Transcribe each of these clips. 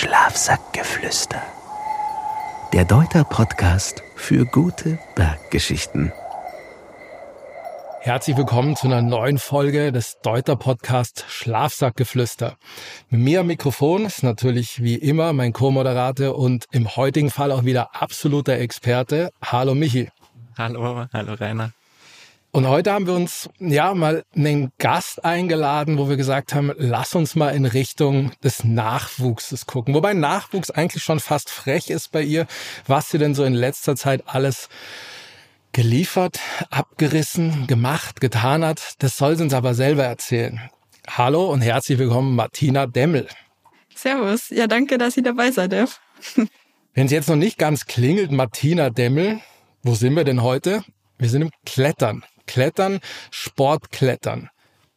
Schlafsackgeflüster. Der Deuter-Podcast für gute Berggeschichten. Herzlich willkommen zu einer neuen Folge des Deuter Podcast Schlafsackgeflüster. Mit mir am Mikrofon ist natürlich wie immer mein Co-Moderator und im heutigen Fall auch wieder absoluter Experte. Hallo Michi. Hallo, hallo Rainer. Und heute haben wir uns ja mal einen Gast eingeladen, wo wir gesagt haben, lass uns mal in Richtung des Nachwuchses gucken. Wobei Nachwuchs eigentlich schon fast frech ist bei ihr, was sie denn so in letzter Zeit alles geliefert, abgerissen, gemacht, getan hat. Das soll sie uns aber selber erzählen. Hallo und herzlich willkommen, Martina Demmel. Servus. Ja, danke, dass ich dabei sein darf. Wenn es jetzt noch nicht ganz klingelt, Martina Demmel, wo sind wir denn heute? Wir sind im Klettern. Klettern, Sportklettern,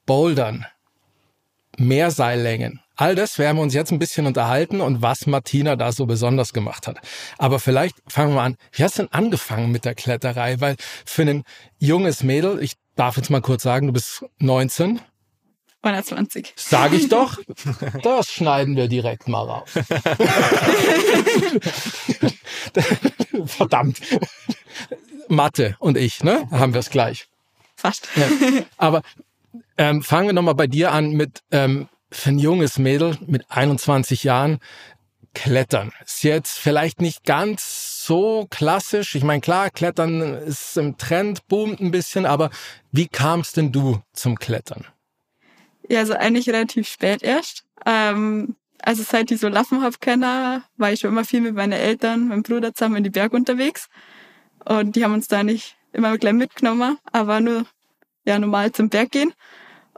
Bouldern, Mehrseillängen. All das werden wir uns jetzt ein bisschen unterhalten und was Martina da so besonders gemacht hat. Aber vielleicht fangen wir an. Wie hast du denn angefangen mit der Kletterei? Weil für ein junges Mädel, ich darf jetzt mal kurz sagen, du bist 19. 120. Sag ich doch. Das schneiden wir direkt mal raus. Verdammt. Mathe und ich, ne? Haben wir es gleich. Fast. Ja. Aber ähm, fangen wir nochmal bei dir an mit ähm, für ein junges Mädel mit 21 Jahren Klettern. Ist jetzt vielleicht nicht ganz so klassisch. Ich meine, klar, Klettern ist im Trend, boomt ein bisschen, aber wie kamst denn du zum Klettern? Ja, also eigentlich relativ spät erst. Ähm, also seit ich so Laffen hab kenne, war ich schon immer viel mit meinen Eltern, meinem Bruder zusammen in die Berg unterwegs. Und die haben uns da nicht immer gleich mitgenommen, aber nur ja normal zum Berg gehen.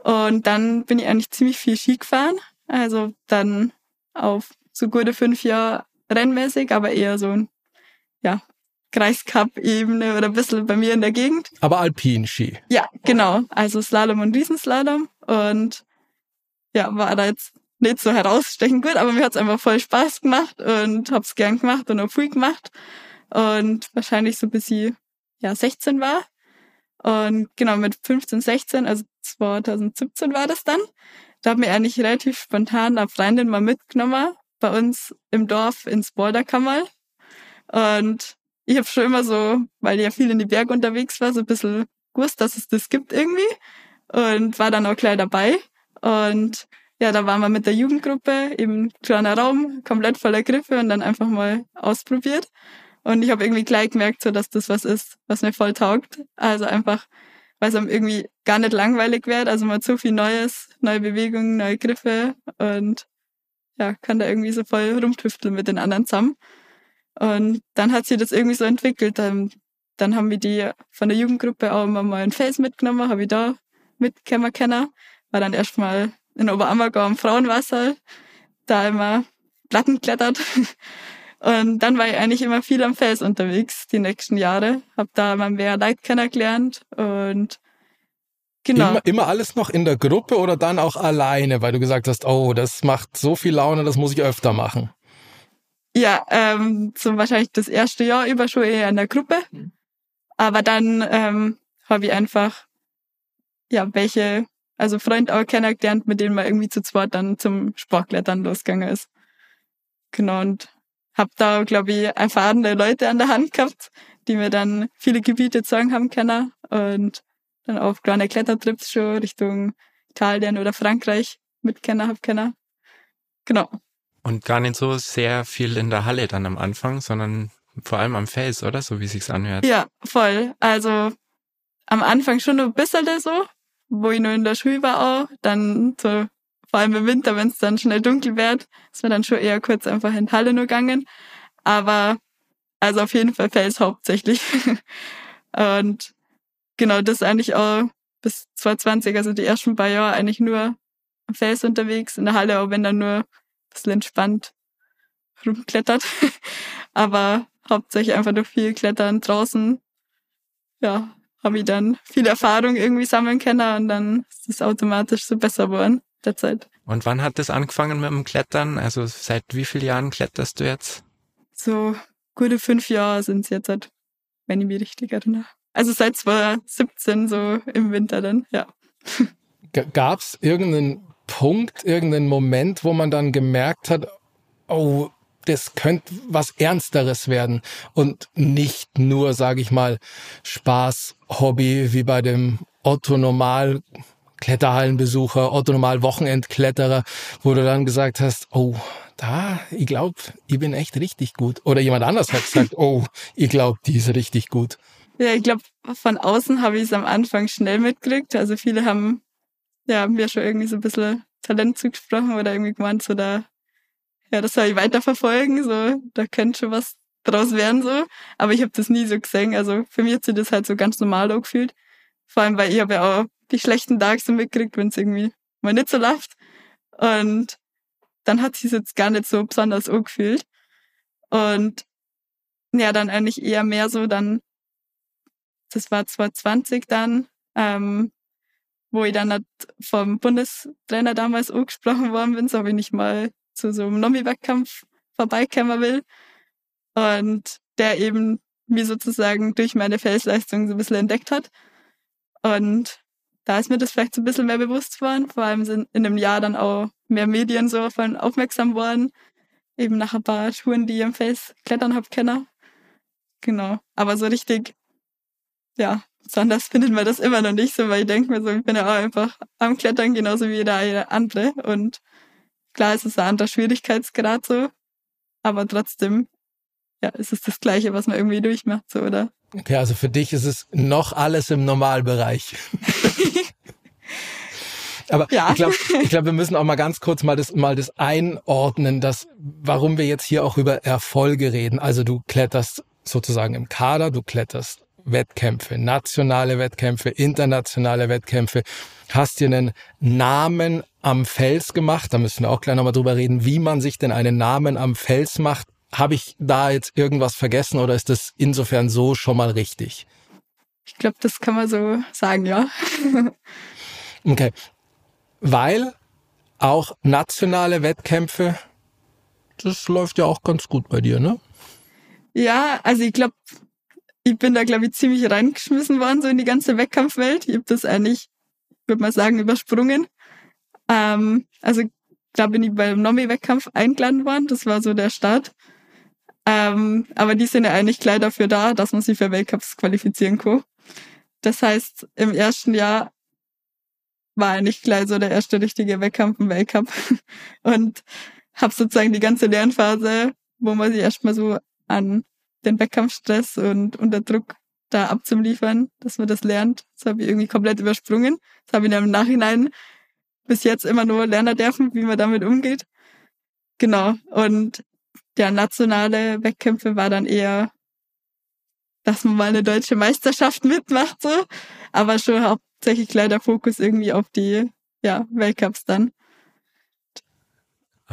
Und dann bin ich eigentlich ziemlich viel Ski gefahren. Also dann auf so gute fünf Jahre rennmäßig, aber eher so ein, ja, Kreiscup-Ebene oder ein bisschen bei mir in der Gegend. Aber Alpin-Ski. Ja, genau. Also Slalom und Riesenslalom. Und ja, war da jetzt nicht so herausstechend gut, aber mir hat's einfach voll Spaß gemacht und hab's gern gemacht und auch viel gemacht. Und wahrscheinlich so bis ich ja 16 war. Und genau mit 15, 16, also 2017 war das dann. Da hat mir eigentlich relativ spontan eine Freundin mal mitgenommen bei uns im Dorf ins Boulderkammer. Und ich habe schon immer so, weil ich ja viel in die Berge unterwegs war, so ein bisschen gewusst, dass es das gibt irgendwie. Und war dann auch gleich dabei. Und ja, da waren wir mit der Jugendgruppe im kleiner Raum, komplett voller Griffe und dann einfach mal ausprobiert. Und ich habe irgendwie gleich gemerkt, so dass das was ist, was mir voll taugt. Also einfach, weil es einem irgendwie gar nicht langweilig wird. Also man hat so viel Neues, neue Bewegungen, neue Griffe und ja, kann da irgendwie so voll rumtüfteln mit den anderen zusammen. Und dann hat sich das irgendwie so entwickelt. Dann, dann haben wir die von der Jugendgruppe auch immer mal ein Fels mitgenommen, habe ich da mitgekommen kennen. War dann erstmal in Oberammergau im Frauenwasser, da immer Platten klettert. Und dann war ich eigentlich immer viel am Fels unterwegs die nächsten Jahre. Hab da mal mehr Leute kennengelernt und genau. Immer, immer alles noch in der Gruppe oder dann auch alleine, weil du gesagt hast, oh, das macht so viel Laune, das muss ich öfter machen. Ja, ähm, so wahrscheinlich das erste Jahr über schon eher in der Gruppe. Aber dann ähm, habe ich einfach ja welche, also Freunde auch kennengelernt, mit denen man irgendwie zu zweit dann zum Sportklettern losgegangen ist. Genau, und habe da, glaube ich, erfahrene Leute an der Hand gehabt, die mir dann viele Gebiete zeigen haben können und dann auf kleine Klettertrips schon Richtung Italien oder Frankreich mitkennen habe können. Genau. Und gar nicht so sehr viel in der Halle dann am Anfang, sondern vor allem am Fels, oder? So wie sich's anhört. Ja, voll. Also am Anfang schon ein bisschen so, wo ich nur in der Schule war auch. Dann so vor allem im Winter, wenn es dann schnell dunkel wird, ist mir dann schon eher kurz einfach in die Halle nur gegangen. Aber also auf jeden Fall Fels hauptsächlich. und genau das eigentlich auch bis 2020, also die ersten paar Jahre eigentlich nur am Fels unterwegs, in der Halle, auch wenn dann nur ein bisschen entspannt rumklettert. Aber hauptsächlich einfach durch viel Klettern draußen. Ja, habe ich dann viel Erfahrung irgendwie sammeln können und dann ist es automatisch so besser geworden der Zeit. Und wann hat das angefangen mit dem Klettern? Also seit wie vielen Jahren kletterst du jetzt? So gute fünf Jahre sind es jetzt, halt, wenn ich mich richtig erinnere. Also seit 2017 so im Winter dann, ja. Gab es irgendeinen Punkt, irgendeinen Moment, wo man dann gemerkt hat, oh, das könnte was Ernsteres werden und nicht nur, sage ich mal, Spaß, Hobby wie bei dem Otto Normal Kletterhallenbesucher, Otto Normal Wochenendkletterer, wo du dann gesagt hast, oh, da, ich glaube, ich bin echt richtig gut. Oder jemand anders hat gesagt, oh, ich glaube, die ist richtig gut. Ja, ich glaube, von außen habe ich es am Anfang schnell mitgekriegt. Also viele haben ja mir schon irgendwie so ein bisschen Talent zugesprochen oder irgendwie gemeint, so da ja, das soll ich weiterverfolgen, so, da könnte schon was draus werden, so. Aber ich habe das nie so gesehen. Also für mich hat sich das halt so ganz normal auch gefühlt. Vor allem, weil ich habe ja auch die schlechten Tage so mitgekriegt, wenn es irgendwie mal nicht so läuft. Und dann hat sich jetzt gar nicht so besonders angefühlt. Und ja, dann eigentlich eher mehr so dann, das war 2020 dann, ähm, wo ich dann halt vom Bundestrainer damals angesprochen worden bin, so habe ich nicht mal zu so einem Nomi-Wettkampf vorbeikommen will. Und der eben mir sozusagen durch meine Felsleistung so ein bisschen entdeckt hat. Und da ist mir das vielleicht so ein bisschen mehr bewusst worden. Vor allem sind in einem Jahr dann auch mehr Medien so auf aufmerksam worden. Eben nach ein paar Schuhen, die ich im Fels klettern hab können. Genau. Aber so richtig, ja, besonders findet man das immer noch nicht so, weil ich denke mir so, ich bin ja auch einfach am Klettern genauso wie jeder andere. Und Klar ist es ein anderer Schwierigkeitsgrad so, aber trotzdem, ja, ist es das Gleiche, was man irgendwie durchmacht, so, oder? Okay, also für dich ist es noch alles im Normalbereich. Aber ja. ich glaube, ich glaub, wir müssen auch mal ganz kurz mal das, mal das einordnen, dass, warum wir jetzt hier auch über Erfolge reden. Also du kletterst sozusagen im Kader, du kletterst Wettkämpfe, nationale Wettkämpfe, internationale Wettkämpfe, hast dir einen Namen am Fels gemacht. Da müssen wir auch gleich nochmal drüber reden, wie man sich denn einen Namen am Fels macht. Habe ich da jetzt irgendwas vergessen oder ist das insofern so schon mal richtig? Ich glaube, das kann man so sagen, ja. okay. Weil auch nationale Wettkämpfe, das läuft ja auch ganz gut bei dir, ne? Ja, also ich glaube, ich bin da, glaube ich, ziemlich reingeschmissen worden, so in die ganze Wettkampfwelt. Ich habe das eigentlich, würde mal sagen, übersprungen. Ähm, also da bin ich beim Nomi-Wettkampf eingeladen worden. Das war so der Start. Ähm, aber die sind ja eigentlich gleich dafür da, dass man sich für Weltcups qualifizieren kann. Das heißt, im ersten Jahr war eigentlich gleich so der erste richtige Wettkampf im Weltcup. Und habe sozusagen die ganze Lernphase, wo man sich erstmal so an den Wettkampfstress und unter Druck da abzuliefern, dass man das lernt. Das habe ich irgendwie komplett übersprungen. Das habe ich dann im Nachhinein bis jetzt immer nur lernen dürfen, wie man damit umgeht. Genau. Und der nationale Wettkämpfe war dann eher, dass man mal eine deutsche Meisterschaft mitmacht, so. Aber schon hauptsächlich leider Fokus irgendwie auf die, ja, Weltcups dann.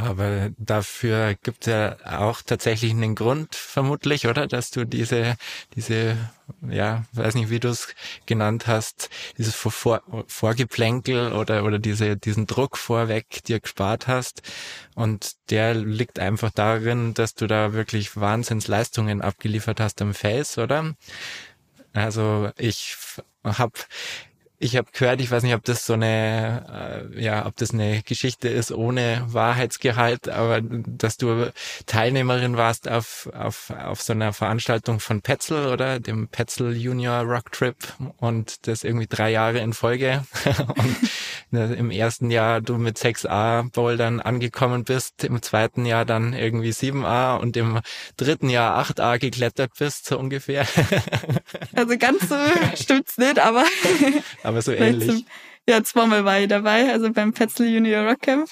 Aber dafür gibt es ja auch tatsächlich einen Grund, vermutlich, oder? Dass du diese, diese, ja, weiß nicht, wie du es genannt hast, dieses Vor Vorgeplänkel oder, oder diese, diesen Druck vorweg dir gespart hast. Und der liegt einfach darin, dass du da wirklich Wahnsinnsleistungen abgeliefert hast am Face, oder? Also ich habe ich habe gehört, ich weiß nicht, ob das so eine, äh, ja, ob das eine Geschichte ist ohne Wahrheitsgehalt, aber dass du Teilnehmerin warst auf, auf, auf so einer Veranstaltung von Petzel oder? Dem Petzel Junior Rock Trip und das irgendwie drei Jahre in Folge. Und im ersten Jahr du mit 6a Bouldern angekommen bist, im zweiten Jahr dann irgendwie 7a und im dritten Jahr 8a geklettert bist, so ungefähr. also ganz so stimmt's nicht, aber aber so ähnlich. Zum, ja, zweimal war ich dabei, also beim Petzl Junior Rock Camp.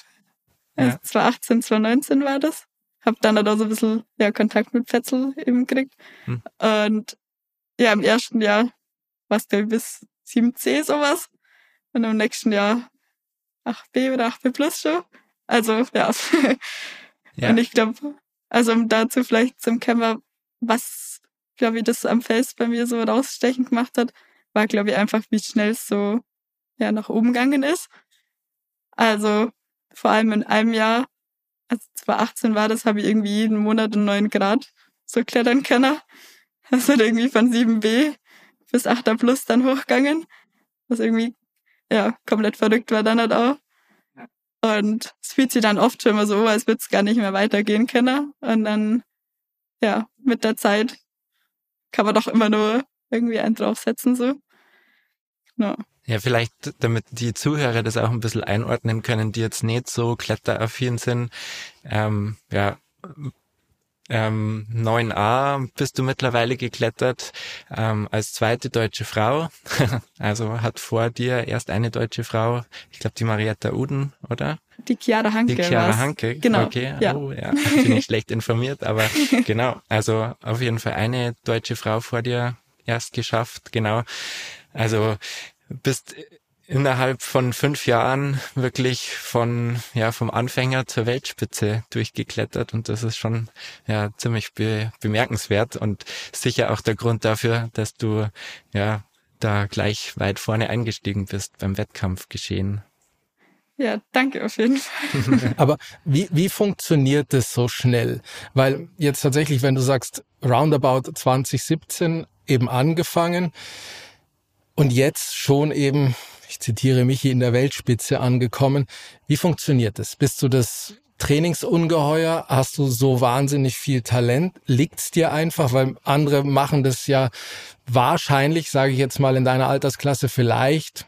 Also ja. 2018, 2019 war das. Hab dann da so ein bisschen ja, Kontakt mit Petzl eben gekriegt. Hm. Und ja, im ersten Jahr war es, glaube ich, bis 7C sowas. Und im nächsten Jahr 8B oder 8B plus schon. Also, ja. ja. Und ich glaube, also um dazu vielleicht zum Camper, was, glaube ich, das am Fels bei mir so rausstechend gemacht hat, war, glaube ich, einfach, wie schnell es so ja, nach oben gegangen ist. Also vor allem in einem Jahr, als 2018 war das, habe ich irgendwie jeden Monat einen neuen Grad so klettern können. Das hat irgendwie von 7b bis 8er plus dann hochgegangen. Was irgendwie ja komplett verrückt war dann halt auch. Und es fühlt sich dann oft schon immer so, als würde es gar nicht mehr weitergehen können. Und dann, ja, mit der Zeit kann man doch immer nur irgendwie einen draufsetzen, so. Ja. Ja, vielleicht, damit die Zuhörer das auch ein bisschen einordnen können, die jetzt nicht so kletteraffin sind. Ähm, ja, ähm, 9a bist du mittlerweile geklettert ähm, als zweite deutsche Frau. also hat vor dir erst eine deutsche Frau, ich glaube die Marietta Uden, oder? Die Chiara Hanke. Die Chiara Hanke, genau. Okay, ja. Oh, ja. bin ich schlecht informiert, aber genau. Also auf jeden Fall eine deutsche Frau vor dir erst geschafft, genau. Also bist innerhalb von fünf Jahren wirklich von, ja, vom Anfänger zur Weltspitze durchgeklettert und das ist schon, ja, ziemlich be bemerkenswert und sicher auch der Grund dafür, dass du, ja, da gleich weit vorne eingestiegen bist beim Wettkampfgeschehen. Ja, danke auf jeden Fall. Aber wie, wie funktioniert das so schnell? Weil jetzt tatsächlich, wenn du sagst, roundabout 2017 eben angefangen und jetzt schon eben ich zitiere Michi, in der Weltspitze angekommen. Wie funktioniert das? Bist du das Trainingsungeheuer? Hast du so wahnsinnig viel Talent? Liegt's dir einfach? Weil andere machen das ja wahrscheinlich, sage ich jetzt mal, in deiner Altersklasse vielleicht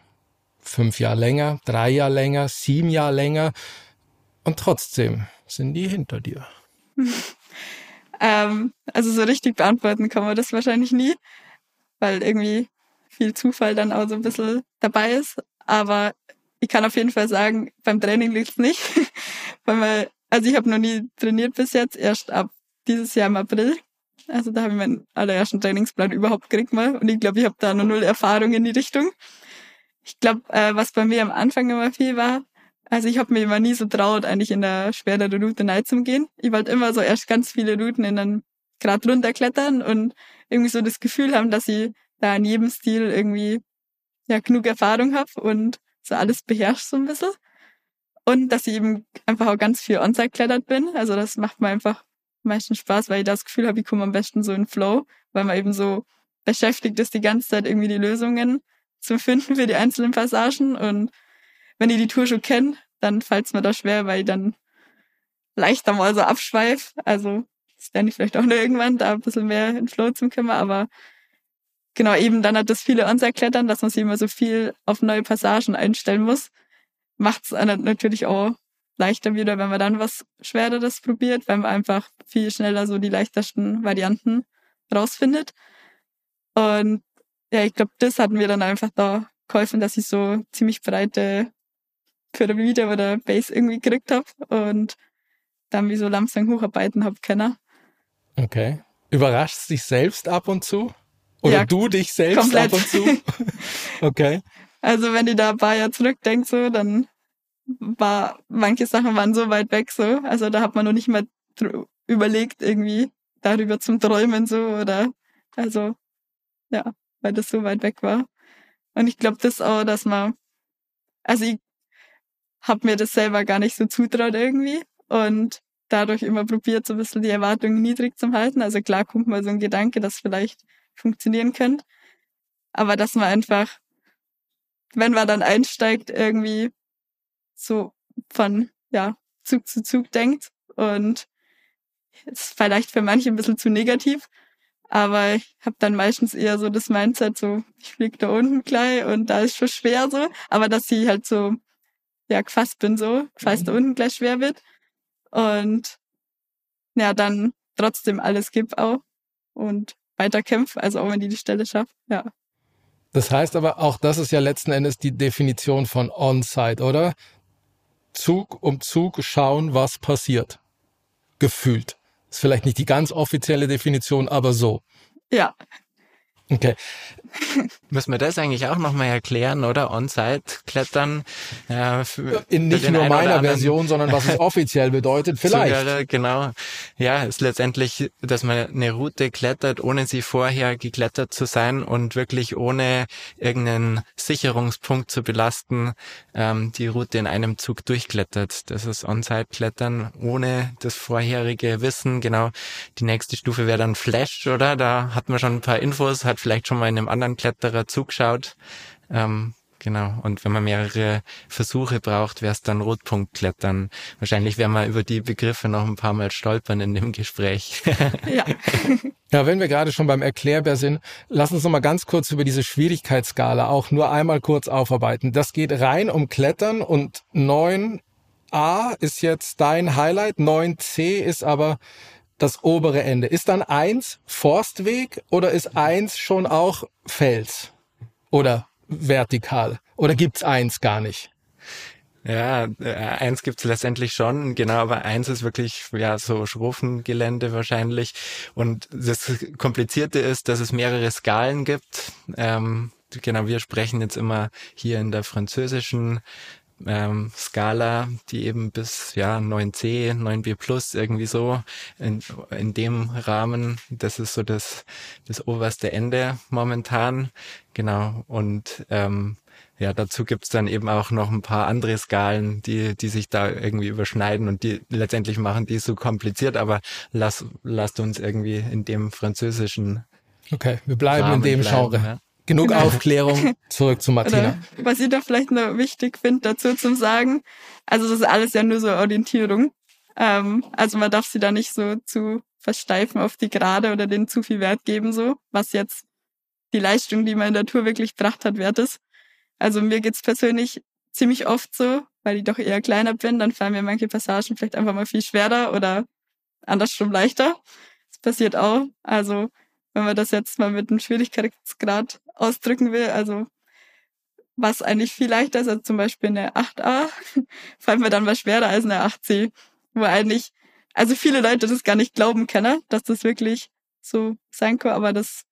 fünf Jahre länger, drei Jahre länger, sieben Jahre länger. Und trotzdem sind die hinter dir. ähm, also so richtig beantworten kann man das wahrscheinlich nie, weil irgendwie viel Zufall dann auch so ein bisschen dabei ist. Aber ich kann auf jeden Fall sagen, beim Training liegt es nicht. Weil man, also ich habe noch nie trainiert bis jetzt, erst ab dieses Jahr im April. Also da habe ich meinen allerersten Trainingsplan überhaupt gekriegt mal. Und ich glaube, ich habe da noch null Erfahrung in die Richtung. Ich glaube, äh, was bei mir am Anfang immer viel war, also ich habe mir immer nie so traut, eigentlich in der schwereren Route rein zu gehen. Ich wollte immer so erst ganz viele Routen in einen Grad runterklettern und irgendwie so das Gefühl haben, dass ich da in jedem Stil irgendwie ja genug Erfahrung habe und so alles beherrscht so ein bisschen. Und dass ich eben einfach auch ganz viel Onside klettert bin. Also das macht mir einfach meistens Spaß, weil ich das Gefühl habe, ich komme am besten so in Flow, weil man eben so beschäftigt ist, die ganze Zeit irgendwie die Lösungen zu finden für die einzelnen Passagen. Und wenn ich die Tour schon kenne, dann fällt es mir da schwer, weil ich dann leichter mal so abschweif. Also das lerne ich vielleicht auch nur irgendwann, da ein bisschen mehr in Flow zu kommen, aber genau, eben dann hat das viele Onside-Klettern, dass man sich immer so viel auf neue Passagen einstellen muss. Macht es natürlich auch leichter wieder, wenn man dann was Schwereres probiert, weil man einfach viel schneller so die leichtesten Varianten rausfindet. Und ja, ich glaube, das hat mir dann einfach da geholfen, dass ich so ziemlich breite Pyramide oder Base irgendwie gekriegt habe und dann wie so langsam hocharbeiten habe können. Okay. Überrascht dich selbst ab und zu? Oder ja, du dich selbst komplett. ab und zu? okay. Also wenn ich da ein paar Jahre zurückdenke, so, dann war, manche Sachen waren so weit weg, so. Also da hat man noch nicht mal überlegt, irgendwie darüber zum Träumen, so, oder, also, ja, weil das so weit weg war. Und ich glaube das auch, dass man, also ich habe mir das selber gar nicht so zutraut irgendwie und dadurch immer probiert, so ein bisschen die Erwartungen niedrig zu halten. Also klar kommt mal so ein Gedanke, dass vielleicht funktionieren könnte. Aber dass man einfach, wenn man dann einsteigt, irgendwie so von ja, Zug zu Zug denkt und ist vielleicht für manche ein bisschen zu negativ, aber ich habe dann meistens eher so das Mindset, so ich fliege da unten gleich und da ist schon schwer so, aber dass ich halt so ja gefasst bin so, falls mhm. da unten gleich schwer wird und ja dann trotzdem alles gibt auch und weiterkämpfe, also auch wenn die die Stelle schafft, ja. Das heißt aber auch, das ist ja letzten Endes die Definition von On-Site, oder? Zug um Zug schauen, was passiert. Gefühlt. Ist vielleicht nicht die ganz offizielle Definition, aber so. Ja, Okay. Müssen wir das eigentlich auch nochmal erklären, oder? On-Site-Klettern. Ja, In nicht nur meiner Version, sondern was es offiziell bedeutet, vielleicht. Zuhörer, genau. Ja, ist letztendlich, dass man eine Route klettert, ohne sie vorher geklettert zu sein und wirklich ohne irgendeinen Sicherungspunkt zu belasten, ähm, die Route in einem Zug durchklettert. Das ist On-Site-Klettern ohne das vorherige Wissen. Genau. Die nächste Stufe wäre dann Flash, oder? Da hat man schon ein paar Infos, hat vielleicht schon mal in einem anderen Kletterer zugeschaut. Ähm, Genau. Und wenn man mehrere Versuche braucht, wäre es dann Rotpunktklettern. Wahrscheinlich werden wir über die Begriffe noch ein paar Mal stolpern in dem Gespräch. ja. ja, wenn wir gerade schon beim Erklärbär sind, lass uns noch mal ganz kurz über diese Schwierigkeitsskala auch nur einmal kurz aufarbeiten. Das geht rein um Klettern und 9a ist jetzt dein Highlight, 9c ist aber das obere Ende. Ist dann eins Forstweg oder ist eins schon auch Fels? Oder vertikal? Oder gibt's eins gar nicht? Ja, äh, eins gibt's letztendlich schon, genau, aber eins ist wirklich ja so Schrofengelände wahrscheinlich. Und das Komplizierte ist, dass es mehrere Skalen gibt. Ähm, genau, wir sprechen jetzt immer hier in der französischen ähm, Skala, die eben bis ja 9C, 9B Plus irgendwie so in, in dem Rahmen, das ist so das, das oberste Ende momentan. Genau. Und ähm, ja, dazu gibt's dann eben auch noch ein paar andere Skalen, die, die sich da irgendwie überschneiden und die letztendlich machen die so kompliziert, aber lass, lasst uns irgendwie in dem französischen. Okay, wir bleiben Rahmen in dem bleiben, Genre. Ja. Genug genau. Aufklärung. Zurück zu Martina. Oder, was ich da vielleicht noch wichtig finde, dazu zu sagen, also das ist alles ja nur so Orientierung. Ähm, also man darf sie da nicht so zu versteifen auf die Gerade oder denen zu viel Wert geben, so, was jetzt die Leistung, die man in der Tour wirklich gebracht hat, wert ist. Also mir geht's persönlich ziemlich oft so, weil ich doch eher kleiner bin, dann fallen mir manche Passagen vielleicht einfach mal viel schwerer oder andersrum leichter. Das passiert auch. Also wenn man das jetzt mal mit einem Schwierigkeitsgrad ausdrücken will. Also was eigentlich viel leichter ist als zum Beispiel eine 8a, fällt mir dann mal schwerer als eine 8c, wo eigentlich, also viele Leute das gar nicht glauben können, dass das wirklich so sein kann, aber das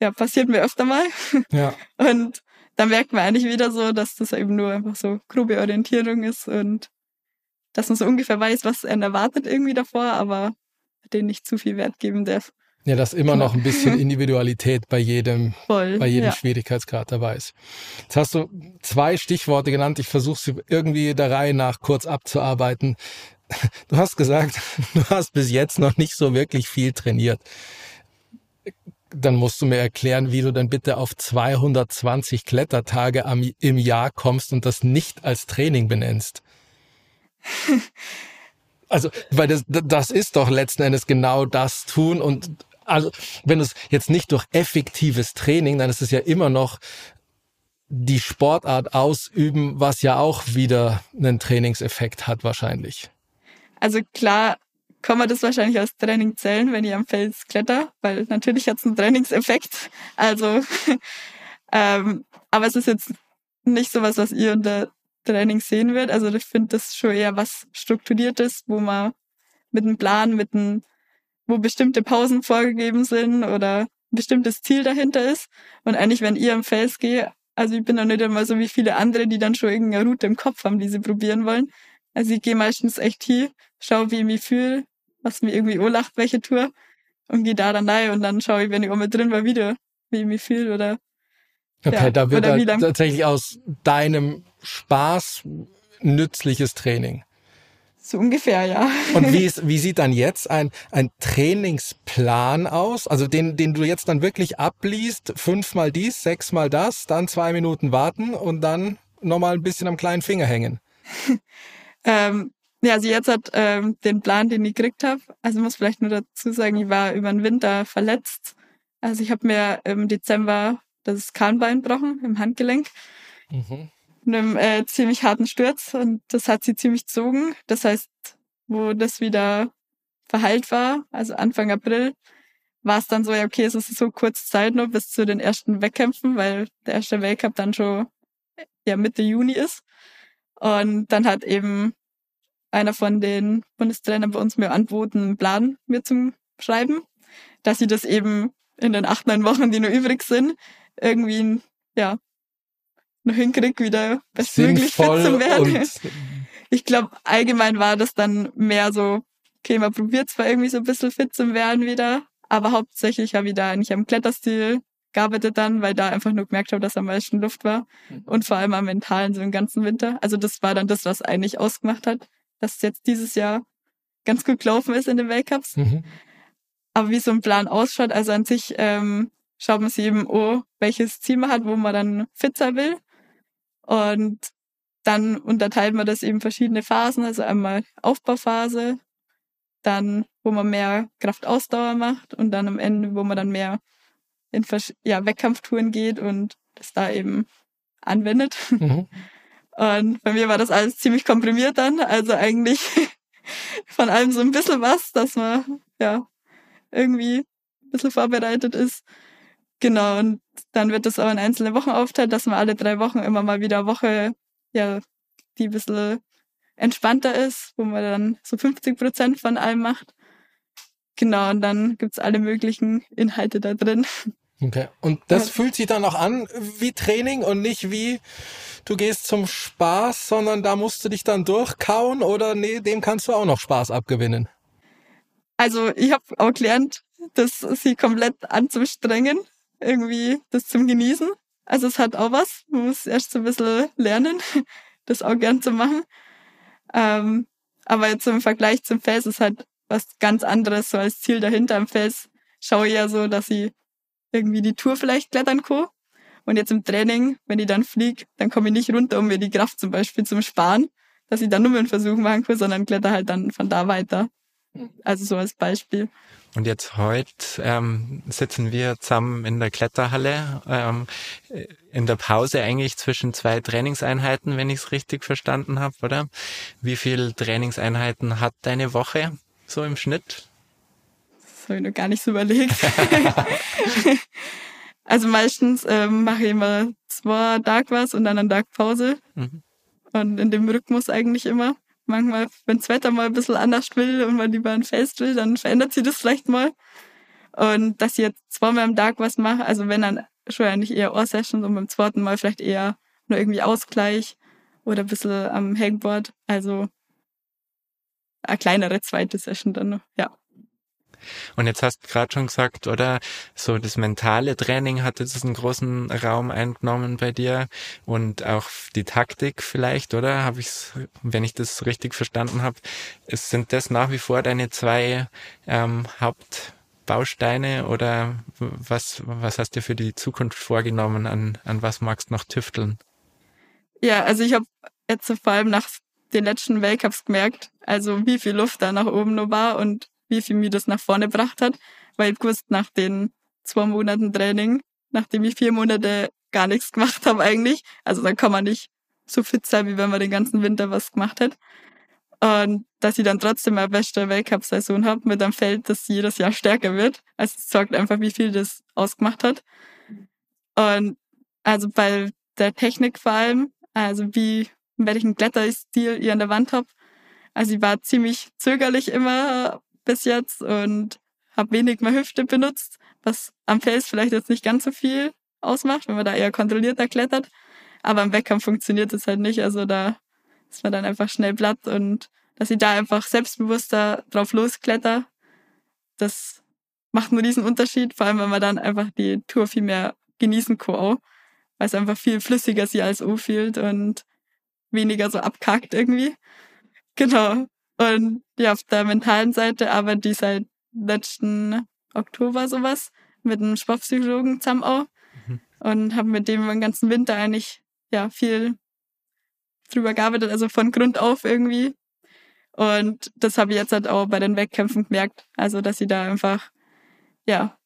ja, passiert mir öfter mal. Ja. Und dann merkt man eigentlich wieder so, dass das eben nur einfach so grobe Orientierung ist und dass man so ungefähr weiß, was einen erwartet irgendwie davor, aber den nicht zu viel Wert geben darf. Ja, dass immer noch ein bisschen Individualität bei jedem, Voll, bei jedem ja. Schwierigkeitsgrad dabei ist. Jetzt hast du zwei Stichworte genannt. Ich versuche sie irgendwie der Reihe nach kurz abzuarbeiten. Du hast gesagt, du hast bis jetzt noch nicht so wirklich viel trainiert. Dann musst du mir erklären, wie du dann bitte auf 220 Klettertage am, im Jahr kommst und das nicht als Training benennst. Also, weil das, das ist doch letzten Endes genau das tun und also wenn es jetzt nicht durch effektives Training, dann ist es ja immer noch die Sportart ausüben, was ja auch wieder einen Trainingseffekt hat wahrscheinlich. Also klar kann man das wahrscheinlich als Training zählen, wenn ich am Fels kletter, weil natürlich hat es einen Trainingseffekt. Also, ähm, aber es ist jetzt nicht so was, was ihr unter Training sehen wird. Also ich finde das schon eher was Strukturiertes, wo man mit einem Plan, mit einem wo bestimmte Pausen vorgegeben sind oder ein bestimmtes Ziel dahinter ist. Und eigentlich, wenn ihr am Fels geht, also ich bin noch nicht einmal so wie viele andere, die dann schon irgendeine Route im Kopf haben, die sie probieren wollen. Also ich gehe meistens echt hier, schaue, wie ich mich fühle, was mir irgendwie lacht, welche Tour und gehe da dann rein und dann schaue ich, wenn ich auch mit drin war, wieder, wie ich mich fühle oder Okay, ja, da wird da tatsächlich aus deinem Spaß nützliches Training. So ungefähr, ja. Und wie, ist, wie sieht dann jetzt ein, ein Trainingsplan aus? Also den, den du jetzt dann wirklich abliest, fünfmal dies, sechsmal das, dann zwei Minuten warten und dann nochmal ein bisschen am kleinen Finger hängen. ähm, ja, also jetzt hat ähm, den Plan, den ich gekriegt habe, also muss vielleicht nur dazu sagen, ich war über den Winter verletzt. Also ich habe mir im Dezember das Kahnbein gebrochen im Handgelenk. Mhm einem äh, ziemlich harten Sturz und das hat sie ziemlich gezogen. Das heißt, wo das wieder verheilt war, also Anfang April, war es dann so, ja, okay, es ist so kurz Zeit noch bis zu den ersten Wettkämpfen, weil der erste Weltcup dann schon ja Mitte Juni ist. Und dann hat eben einer von den Bundestrainern bei uns mir angeboten, einen Plan mir zum Schreiben, dass sie das eben in den acht, neun Wochen, die nur übrig sind, irgendwie ja noch hinkriege, wieder bestmöglich fit zu werden. Ich glaube, allgemein war das dann mehr so, okay, man probiert zwar irgendwie so ein bisschen fit zu werden wieder, aber hauptsächlich habe ich da eigentlich am Kletterstil gearbeitet dann, weil da einfach nur gemerkt habe, dass am meisten Luft war mhm. und vor allem am Mentalen so im ganzen Winter. Also das war dann das, was eigentlich ausgemacht hat, dass es jetzt dieses Jahr ganz gut gelaufen ist in den Weltcups. Mhm. Aber wie so ein Plan ausschaut, also an sich ähm, schaut man sich eben, oh, welches Ziel man hat, wo man dann fit sein will. Und dann unterteilt man das eben verschiedene Phasen, also einmal Aufbauphase, dann wo man mehr Kraftausdauer macht und dann am Ende, wo man dann mehr in ja, Wettkampftouren geht und das da eben anwendet. Mhm. Und bei mir war das alles ziemlich komprimiert dann, also eigentlich von allem so ein bisschen was, dass man ja irgendwie ein bisschen vorbereitet ist. Genau, und dann wird das aber in einzelne Wochen aufteilt, dass man alle drei Wochen immer mal wieder eine Woche, ja, die ein bisschen entspannter ist, wo man dann so 50 Prozent von allem macht. Genau, und dann gibt's alle möglichen Inhalte da drin. Okay. Und das ja. fühlt sich dann auch an wie Training und nicht wie du gehst zum Spaß, sondern da musst du dich dann durchkauen oder nee, dem kannst du auch noch Spaß abgewinnen. Also ich habe auch gelernt, das sie komplett anzustrengen, irgendwie das zum Genießen. Also es hat auch was. Man muss erst so ein bisschen lernen, das auch gern zu machen. Ähm, aber jetzt im Vergleich zum Fels ist halt was ganz anderes, so als Ziel dahinter. Am Fels schaue ich ja so, dass ich irgendwie die Tour vielleicht klettern kann. Und jetzt im Training, wenn ich dann fliege, dann komme ich nicht runter, um mir die Kraft zum Beispiel zum Sparen, dass ich dann nur einen Versuch machen kann, sondern kletter halt dann von da weiter. Also so als Beispiel. Und jetzt heute ähm, sitzen wir zusammen in der Kletterhalle, ähm, in der Pause eigentlich zwischen zwei Trainingseinheiten, wenn ich es richtig verstanden habe, oder? Wie viele Trainingseinheiten hat deine Woche so im Schnitt? Das habe ich noch gar nicht so überlegt. also meistens ähm, mache ich immer zwei Tag was und dann einen Tag Pause. Mhm. Und in dem Rhythmus eigentlich immer. Manchmal, wenn das Wetter mal ein bisschen anders will und man lieber ein Fest will, dann verändert sich das vielleicht mal. Und dass ich jetzt zweimal am Tag was mache, also wenn dann schon eigentlich eher Ohr-Sessions und beim zweiten Mal vielleicht eher nur irgendwie Ausgleich oder ein bisschen am Hangboard. Also eine kleinere zweite Session dann noch, ja. Und jetzt hast du gerade schon gesagt, oder so das mentale Training hat jetzt einen großen Raum eingenommen bei dir und auch die Taktik vielleicht, oder? Habe ich wenn ich das richtig verstanden habe, sind das nach wie vor deine zwei ähm, Hauptbausteine oder was was hast du für die Zukunft vorgenommen? An an was magst du noch tüfteln? Ja, also ich habe jetzt vor allem nach den letzten Weltcups gemerkt, also wie viel Luft da nach oben noch war und wie viel mir das nach vorne gebracht hat, weil ich gewusst, nach den zwei Monaten Training, nachdem ich vier Monate gar nichts gemacht habe eigentlich, also dann kann man nicht so fit sein, wie wenn man den ganzen Winter was gemacht hat. Und dass ich dann trotzdem eine beste Weltcup-Saison habe mit einem Feld, das jedes Jahr stärker wird. Also es sagt einfach, wie viel das ausgemacht hat. Und also bei der Technik vor allem, also wie, welchen Kletterstil ihr an der Wand habt. Also ich war ziemlich zögerlich immer bis jetzt und habe wenig mehr Hüfte benutzt, was am Fels vielleicht jetzt nicht ganz so viel ausmacht, wenn man da eher kontrollierter klettert. Aber im Wettkampf funktioniert es halt nicht. Also da ist man dann einfach schnell platt und dass ich da einfach selbstbewusster drauf loskletter, das macht einen riesen Unterschied, vor allem wenn man dann einfach die Tour viel mehr genießen kann weil es einfach viel flüssiger sie als O-Field und weniger so abkackt irgendwie. Genau. Und ja, auf der mentalen Seite arbeite ich seit letzten Oktober sowas mit einem Sportpsychologen zusammen auch mhm. und habe mit dem den ganzen Winter eigentlich ja viel drüber gearbeitet, also von Grund auf irgendwie. Und das habe ich jetzt halt auch bei den Wettkämpfen gemerkt, also dass ich da einfach ja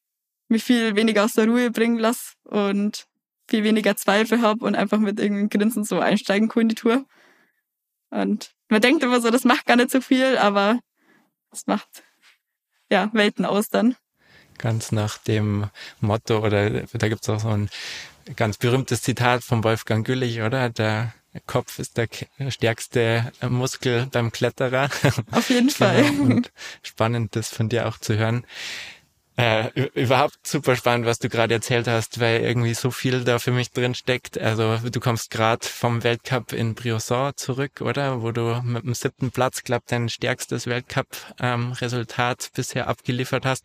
mich viel weniger aus der Ruhe bringen lasse und viel weniger Zweifel habe und einfach mit irgendeinem Grinsen so einsteigen kann in die Tour. Und man denkt immer so, das macht gar nicht so viel, aber es macht ja Welten aus dann. Ganz nach dem Motto, oder da gibt's auch so ein ganz berühmtes Zitat von Wolfgang Güllich, oder? Der Kopf ist der stärkste Muskel beim Kletterer. Auf jeden Fall. genau. Und spannend, das von dir auch zu hören. Äh, überhaupt super spannend, was du gerade erzählt hast, weil irgendwie so viel da für mich drin steckt. Also du kommst gerade vom Weltcup in Briouson zurück, oder? Wo du mit dem siebten Platz, glaub, dein stärkstes Weltcup-Resultat ähm, bisher abgeliefert hast.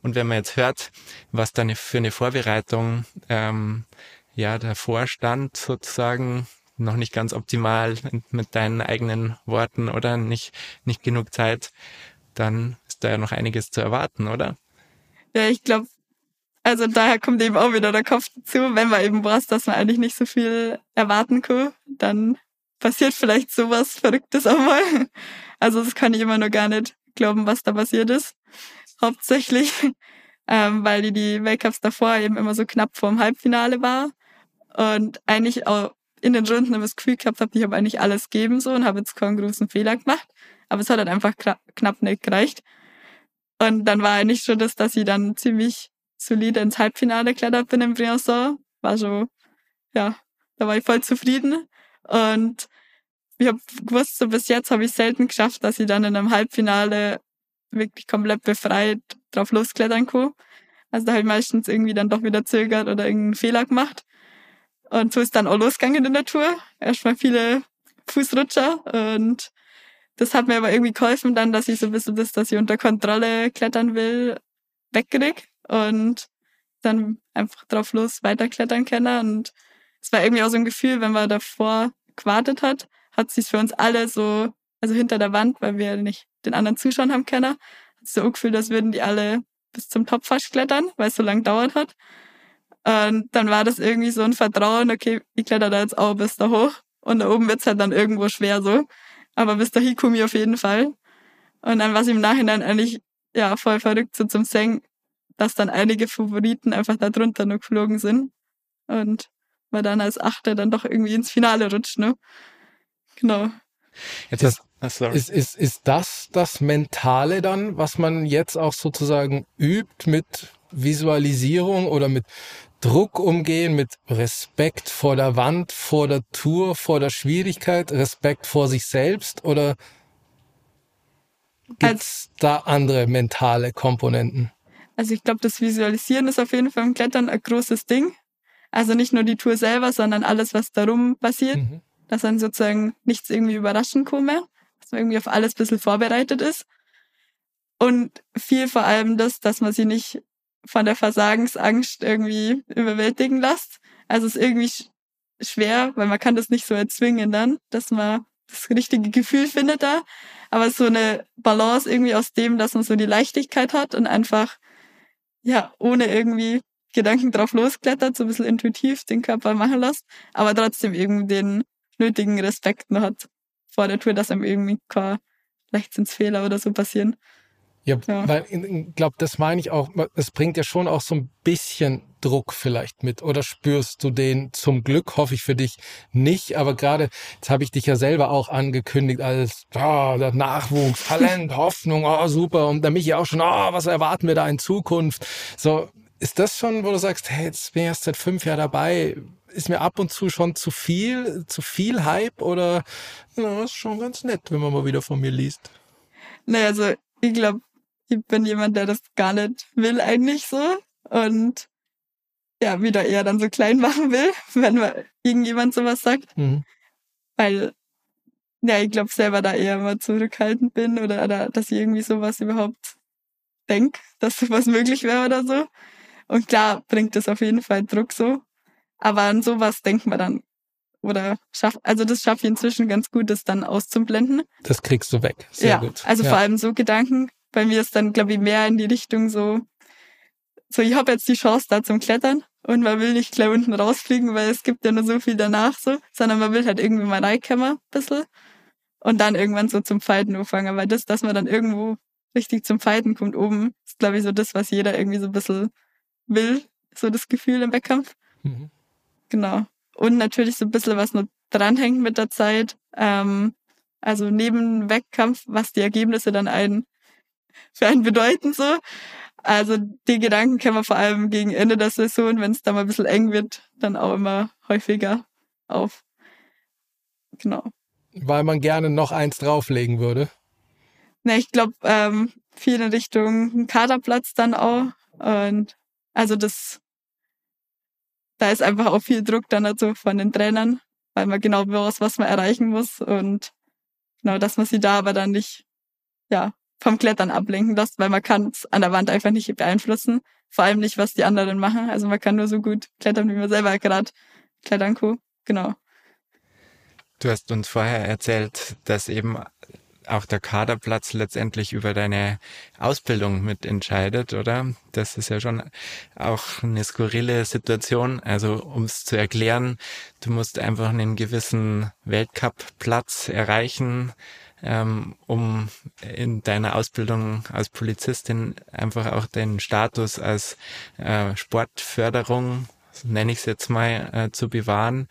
Und wenn man jetzt hört, was da für eine Vorbereitung ähm, ja davor stand, sozusagen, noch nicht ganz optimal mit deinen eigenen Worten oder nicht, nicht genug Zeit, dann ist da ja noch einiges zu erwarten, oder? Ja, ich glaube, also daher kommt eben auch wieder der Kopf dazu, wenn man eben weiß, dass man eigentlich nicht so viel erwarten kann, dann passiert vielleicht sowas Verrücktes auch mal. Also das kann ich immer nur gar nicht glauben, was da passiert ist. Hauptsächlich, ähm, weil die, die Weltcups davor eben immer so knapp vorm Halbfinale war und eigentlich auch in den Runden immer das Gefühl gehabt habe, ich habe eigentlich alles gegeben so und habe jetzt keinen großen Fehler gemacht. Aber es hat halt einfach knapp nicht gereicht. Und dann war eigentlich schon das, dass ich dann ziemlich solide ins Halbfinale geklettert bin im Briançon. War schon, ja, da war ich voll zufrieden. Und ich habe gewusst, so bis jetzt habe ich selten geschafft, dass ich dann in einem Halbfinale wirklich komplett befreit drauf losklettern kann. Also da habe ich meistens irgendwie dann doch wieder zögert oder irgendeinen Fehler gemacht. Und so ist dann auch losgegangen in der Tour. Erstmal viele Fußrutscher und das hat mir aber irgendwie geholfen dann, dass ich so ein bisschen das, dass ich unter Kontrolle klettern will, wegkrieg und dann einfach drauf los weiterklettern kann. Und es war irgendwie auch so ein Gefühl, wenn man davor gewartet hat, hat sich für uns alle so, also hinter der Wand, weil wir nicht den anderen zuschauen haben können, hat sich so ein Gefühl, als würden die alle bis zum Top fast klettern, weil es so lang dauert hat. Und dann war das irgendwie so ein Vertrauen, okay, ich kletter da jetzt auch bis da hoch. Und da oben wird's halt dann irgendwo schwer so. Aber bis dahin komme ich auf jeden Fall. Und dann war es im Nachhinein eigentlich ja voll verrückt so zum Singen, dass dann einige Favoriten einfach da drunter noch geflogen sind. Und man dann als Achter dann doch irgendwie ins Finale rutscht, ne? Genau. Jetzt ist, ist, ist, ist das das Mentale dann, was man jetzt auch sozusagen übt mit Visualisierung oder mit Druck umgehen, mit Respekt vor der Wand, vor der Tour, vor der Schwierigkeit, Respekt vor sich selbst oder gibt's da andere mentale Komponenten? Also ich glaube, das Visualisieren ist auf jeden Fall im Klettern ein großes Ding. Also nicht nur die Tour selber, sondern alles, was darum passiert. Mhm. Dass dann sozusagen nichts irgendwie überraschend komme, dass man irgendwie auf alles ein bisschen vorbereitet ist. Und viel vor allem das, dass man sie nicht von der Versagensangst irgendwie überwältigen lässt. Also es ist irgendwie schwer, weil man kann das nicht so erzwingen dann, dass man das richtige Gefühl findet da. Aber so eine Balance irgendwie aus dem, dass man so die Leichtigkeit hat und einfach, ja, ohne irgendwie Gedanken drauf losklettert, so ein bisschen intuitiv den Körper machen lässt, aber trotzdem irgendwie den nötigen Respekt noch hat vor der Tour, dass einem irgendwie kein Leichtsinnsfehler oder so passieren. Ja, ja. weil ich glaube, das meine ich auch, es bringt ja schon auch so ein bisschen Druck vielleicht mit. Oder spürst du den zum Glück, hoffe ich für dich nicht. Aber gerade, jetzt habe ich dich ja selber auch angekündigt als oh, der Nachwuchs, Talent, Hoffnung, oh super. Und der Michi auch schon, oh, was erwarten wir da in Zukunft? So, ist das schon, wo du sagst, hey, jetzt bin ich erst seit fünf Jahren dabei, ist mir ab und zu schon zu viel, zu viel Hype oder na, ist schon ganz nett, wenn man mal wieder von mir liest? Naja, also ich glaube, ich bin jemand, der das gar nicht will eigentlich so und ja, wieder eher dann so klein machen will, wenn man irgendjemand sowas sagt. Mhm. Weil, ja, ich glaube selber da eher mal zurückhaltend bin oder, oder dass ich irgendwie sowas überhaupt denk, dass sowas möglich wäre oder so. Und klar bringt das auf jeden Fall Druck so. Aber an sowas denkt man dann oder schafft, also das schaffe ich inzwischen ganz gut, das dann auszublenden. Das kriegst du weg. Sehr ja, gut. Also ja. vor allem so Gedanken bei mir ist dann, glaube ich, mehr in die Richtung so, so ich habe jetzt die Chance da zum Klettern und man will nicht gleich unten rausfliegen, weil es gibt ja nur so viel danach so, sondern man will halt irgendwie mal reinkommen, ein bisschen. Und dann irgendwann so zum Fighten anfangen. Weil das, dass man dann irgendwo richtig zum Fighten kommt oben, ist, glaube ich, so das, was jeder irgendwie so ein bisschen will. So das Gefühl im Wettkampf. Mhm. Genau. Und natürlich so ein bisschen was noch dranhängt mit der Zeit. Ähm, also neben Wettkampf, was die Ergebnisse dann einen für einen bedeuten so. Also die Gedanken kennen wir vor allem gegen Ende der Saison, wenn es da mal ein bisschen eng wird, dann auch immer häufiger auf. Genau. Weil man gerne noch eins drauflegen würde. Ne, ich glaube, ähm, viel in Richtung Kaderplatz dann auch. Und also das, da ist einfach auch viel Druck dann dazu von den Trainern, weil man genau weiß, was man erreichen muss und genau, dass man sie da aber dann nicht, ja, vom Klettern ablenken lässt, weil man kann es an der Wand einfach nicht beeinflussen. Vor allem nicht, was die anderen machen. Also man kann nur so gut klettern, wie man selber gerade klettern kann. Genau. Du hast uns vorher erzählt, dass eben auch der Kaderplatz letztendlich über deine Ausbildung mitentscheidet, oder? Das ist ja schon auch eine skurrile Situation. Also um es zu erklären, du musst einfach einen gewissen Weltcup-Platz erreichen, ähm, um in deiner Ausbildung als Polizistin einfach auch den Status als äh, Sportförderung nenne ich es jetzt mal, äh, zu bewahren.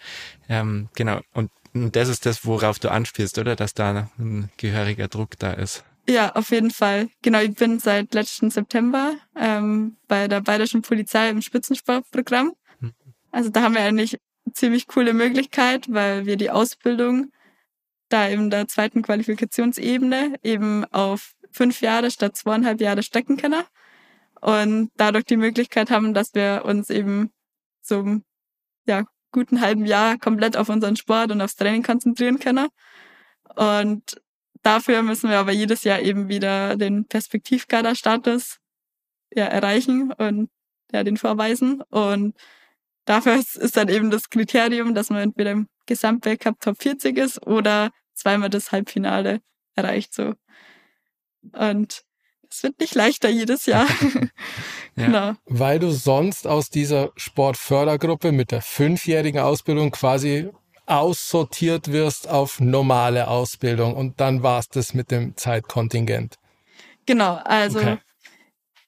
Ähm, genau. Und das ist das, worauf du anspielst, oder? Dass da ein gehöriger Druck da ist. Ja, auf jeden Fall. Genau, ich bin seit letzten September ähm, bei der Bayerischen Polizei im Spitzensportprogramm. Hm. Also da haben wir eigentlich eine ziemlich coole Möglichkeit, weil wir die Ausbildung da in der zweiten Qualifikationsebene eben auf fünf Jahre statt zweieinhalb Jahre stecken können und dadurch die Möglichkeit haben, dass wir uns eben zum ja, guten halben Jahr komplett auf unseren Sport und aufs Training konzentrieren können. Und dafür müssen wir aber jedes Jahr eben wieder den Perspektivkaderstatus ja, erreichen und ja, den vorweisen. Und dafür ist dann eben das Kriterium, dass man entweder im Gesamtweltcup Top 40 ist oder zweimal das Halbfinale erreicht so. Und es wird nicht leichter jedes Jahr. ja. genau. Weil du sonst aus dieser Sportfördergruppe mit der fünfjährigen Ausbildung quasi aussortiert wirst auf normale Ausbildung und dann war es das mit dem Zeitkontingent. Genau, also okay.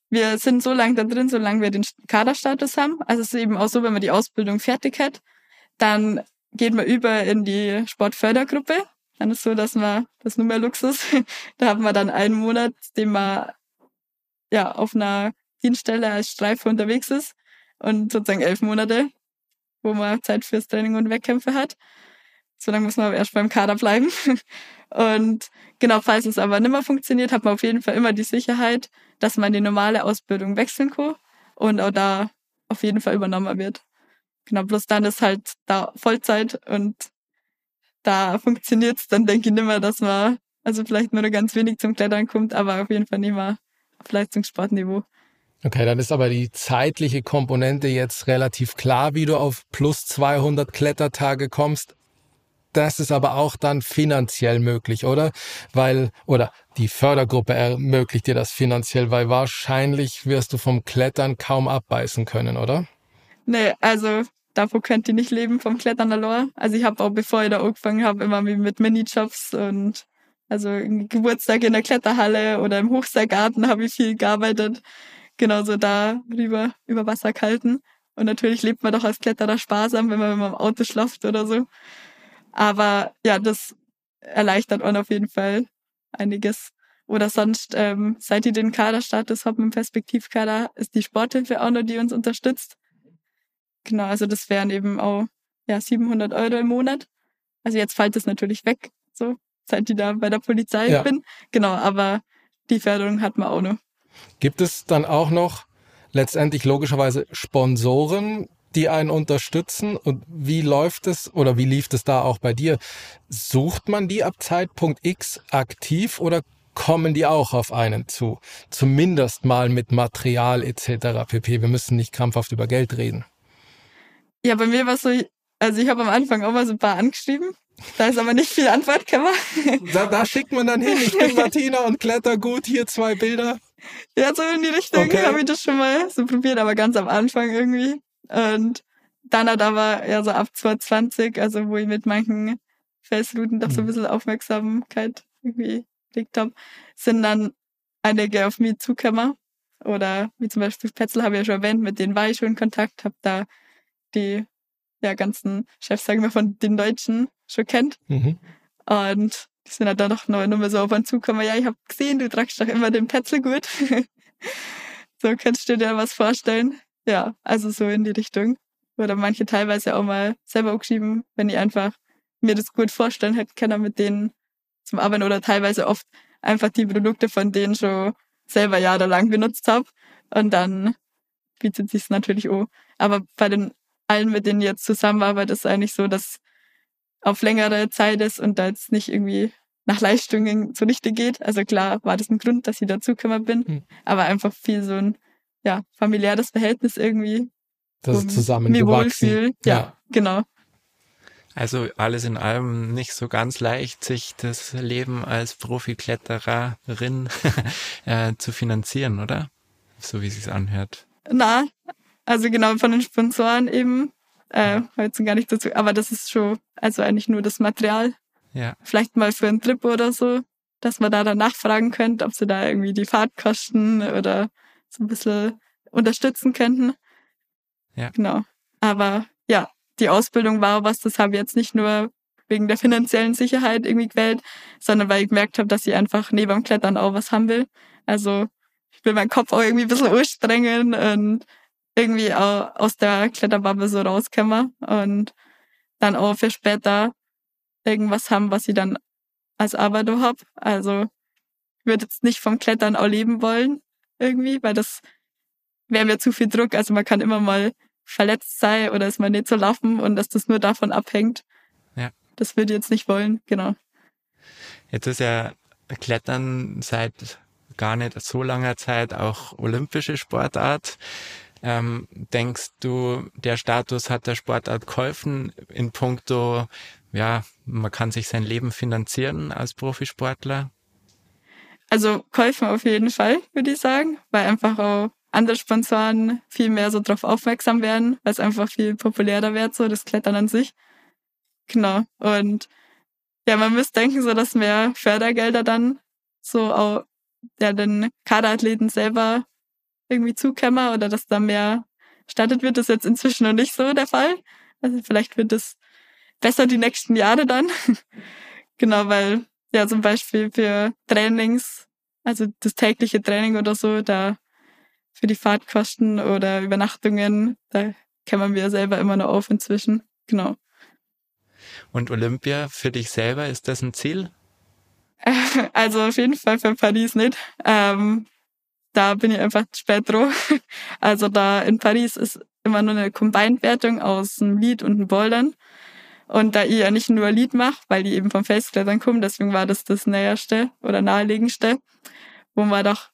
wir sind so lange da drin, solange wir den Kaderstatus haben. Also es ist eben auch so, wenn man die Ausbildung fertig hat, dann geht man über in die Sportfördergruppe dann ist so, dass man, das ist nur mehr Luxus, da haben wir dann einen Monat, den man ja auf einer Dienststelle als Streife unterwegs ist und sozusagen elf Monate, wo man Zeit fürs Training und Wettkämpfe hat. So lange muss man aber erst beim Kader bleiben. Und genau, falls es aber nicht mehr funktioniert, hat man auf jeden Fall immer die Sicherheit, dass man die normale Ausbildung wechseln kann und auch da auf jeden Fall übernommen wird. Genau, bloß dann ist halt da Vollzeit und da funktioniert es dann, denke ich, nicht mehr, dass man also vielleicht nur ganz wenig zum Klettern kommt, aber auf jeden Fall nicht mehr auf Leistungssportniveau. Okay, dann ist aber die zeitliche Komponente jetzt relativ klar, wie du auf plus 200 Klettertage kommst. Das ist aber auch dann finanziell möglich, oder? Weil, oder die Fördergruppe ermöglicht dir das finanziell, weil wahrscheinlich wirst du vom Klettern kaum abbeißen können, oder? Nee, also davon könnt ihr nicht leben vom Klettern allein. Also ich habe auch, bevor ich da angefangen habe, immer mit Minijobs und also Geburtstag in der Kletterhalle oder im Hochseilgarten habe ich viel gearbeitet. Genauso da rüber über Wasser kalten. Und natürlich lebt man doch als Kletterer sparsam, wenn man, im Auto schlaft oder so. Aber ja, das erleichtert auch auf jeden Fall einiges. Oder sonst, ähm, seit ich den Kaderstatus habe im Perspektivkader, ist die Sporthilfe auch noch, die uns unterstützt. Genau, also das wären eben auch ja 700 Euro im Monat. Also jetzt fällt es natürlich weg, so seit ich da bei der Polizei ja. bin. Genau, aber die Förderung hat man auch noch. Gibt es dann auch noch letztendlich logischerweise Sponsoren, die einen unterstützen? Und wie läuft es oder wie lief es da auch bei dir? Sucht man die ab Zeitpunkt X aktiv oder kommen die auch auf einen zu? Zumindest mal mit Material etc. pp. Wir müssen nicht krampfhaft über Geld reden. Ja, bei mir war es so, also ich habe am Anfang auch mal so ein paar angeschrieben. Da ist aber nicht viel Antwort, man. Da, da schickt man dann hin, ich bin Martina und kletter gut, hier zwei Bilder. Ja, so in die Richtung okay. habe ich das schon mal so probiert, aber ganz am Anfang irgendwie. Und dann hat aber ja so ab 2020, also wo ich mit manchen Felsrouten doch so ein hm. bisschen Aufmerksamkeit irgendwie gelegt habe, sind dann einige auf mich zugekommen. Oder wie zum Beispiel Petzel habe ich ja schon erwähnt, mit denen war ich schon in Kontakt, habe da die ja, ganzen Chefs, sagen wir, von den Deutschen schon kennt. Mhm. Und die sind halt dann noch neu Nummer so auf uns zukommen. Ja, ich habe gesehen, du tragst doch immer den Petzel gut. so kannst du dir was vorstellen. Ja, also so in die Richtung. Oder manche teilweise auch mal selber geschrieben, wenn ich einfach mir das gut vorstellen hätte können mit denen zum Arbeiten oder teilweise oft einfach die Produkte von denen schon selber jahrelang benutzt habe. Und dann bietet sich natürlich auch. Aber bei den allen, mit denen jetzt zusammenarbeitet, ist eigentlich so, dass auf längere Zeit ist und da jetzt nicht irgendwie nach Leistungen zunichte geht. Also klar war das ein Grund, dass ich dazugekommen bin, mhm. aber einfach viel so ein ja, familiäres Verhältnis irgendwie. Das ist zusammengewachsen. Ja, ja, genau. Also alles in allem nicht so ganz leicht, sich das Leben als Profiklettererin äh, zu finanzieren, oder? So wie es sich anhört. Na, also genau von den Sponsoren eben. Äh, heute gar nicht dazu, aber das ist schon, also eigentlich nur das Material. Ja. Vielleicht mal für einen Trip oder so, dass man da dann nachfragen könnte, ob sie da irgendwie die Fahrtkosten oder so ein bisschen unterstützen könnten. Ja. Genau. Aber ja, die Ausbildung war was, das habe ich jetzt nicht nur wegen der finanziellen Sicherheit irgendwie gewählt, sondern weil ich gemerkt habe, dass ich einfach neben dem Klettern auch was haben will. Also ich will meinen Kopf auch irgendwie ein bisschen anstrengen und irgendwie auch aus der Kletterbubble so rauskommen und dann auch für später irgendwas haben, was ich dann als Arbeit habe. Also ich würde jetzt nicht vom Klettern auch leben wollen irgendwie, weil das wäre mir zu viel Druck. Also man kann immer mal verletzt sein oder ist mal nicht so laufen und dass das nur davon abhängt. Ja. Das würde ich jetzt nicht wollen, genau. Jetzt ist ja Klettern seit gar nicht so langer Zeit auch olympische Sportart. Ähm, denkst du, der Status hat der Sportart geholfen in puncto, ja, man kann sich sein Leben finanzieren als Profisportler? Also geholfen auf jeden Fall, würde ich sagen, weil einfach auch andere Sponsoren viel mehr so drauf aufmerksam werden, weil es einfach viel populärer wird, so das Klettern an sich. Genau. Und ja, man müsste denken, so dass mehr Fördergelder dann so auch ja, den Kaderathleten selber irgendwie zukämmer oder dass da mehr startet wird, das ist jetzt inzwischen noch nicht so der Fall. Also vielleicht wird es besser die nächsten Jahre dann. genau, weil ja zum Beispiel für Trainings, also das tägliche Training oder so, da für die Fahrtkosten oder Übernachtungen, da kämmern wir selber immer noch auf inzwischen. Genau. Und Olympia für dich selber, ist das ein Ziel? Also auf jeden Fall für Paris nicht. Ähm, da bin ich einfach spät dran. Also da in Paris ist immer nur eine Combined-Wertung aus einem Lead und einem Bouldern. Und da ich ja nicht nur Lead mache, weil die eben vom Felsklettern kommen, deswegen war das das näherste oder naheliegendste, wo man doch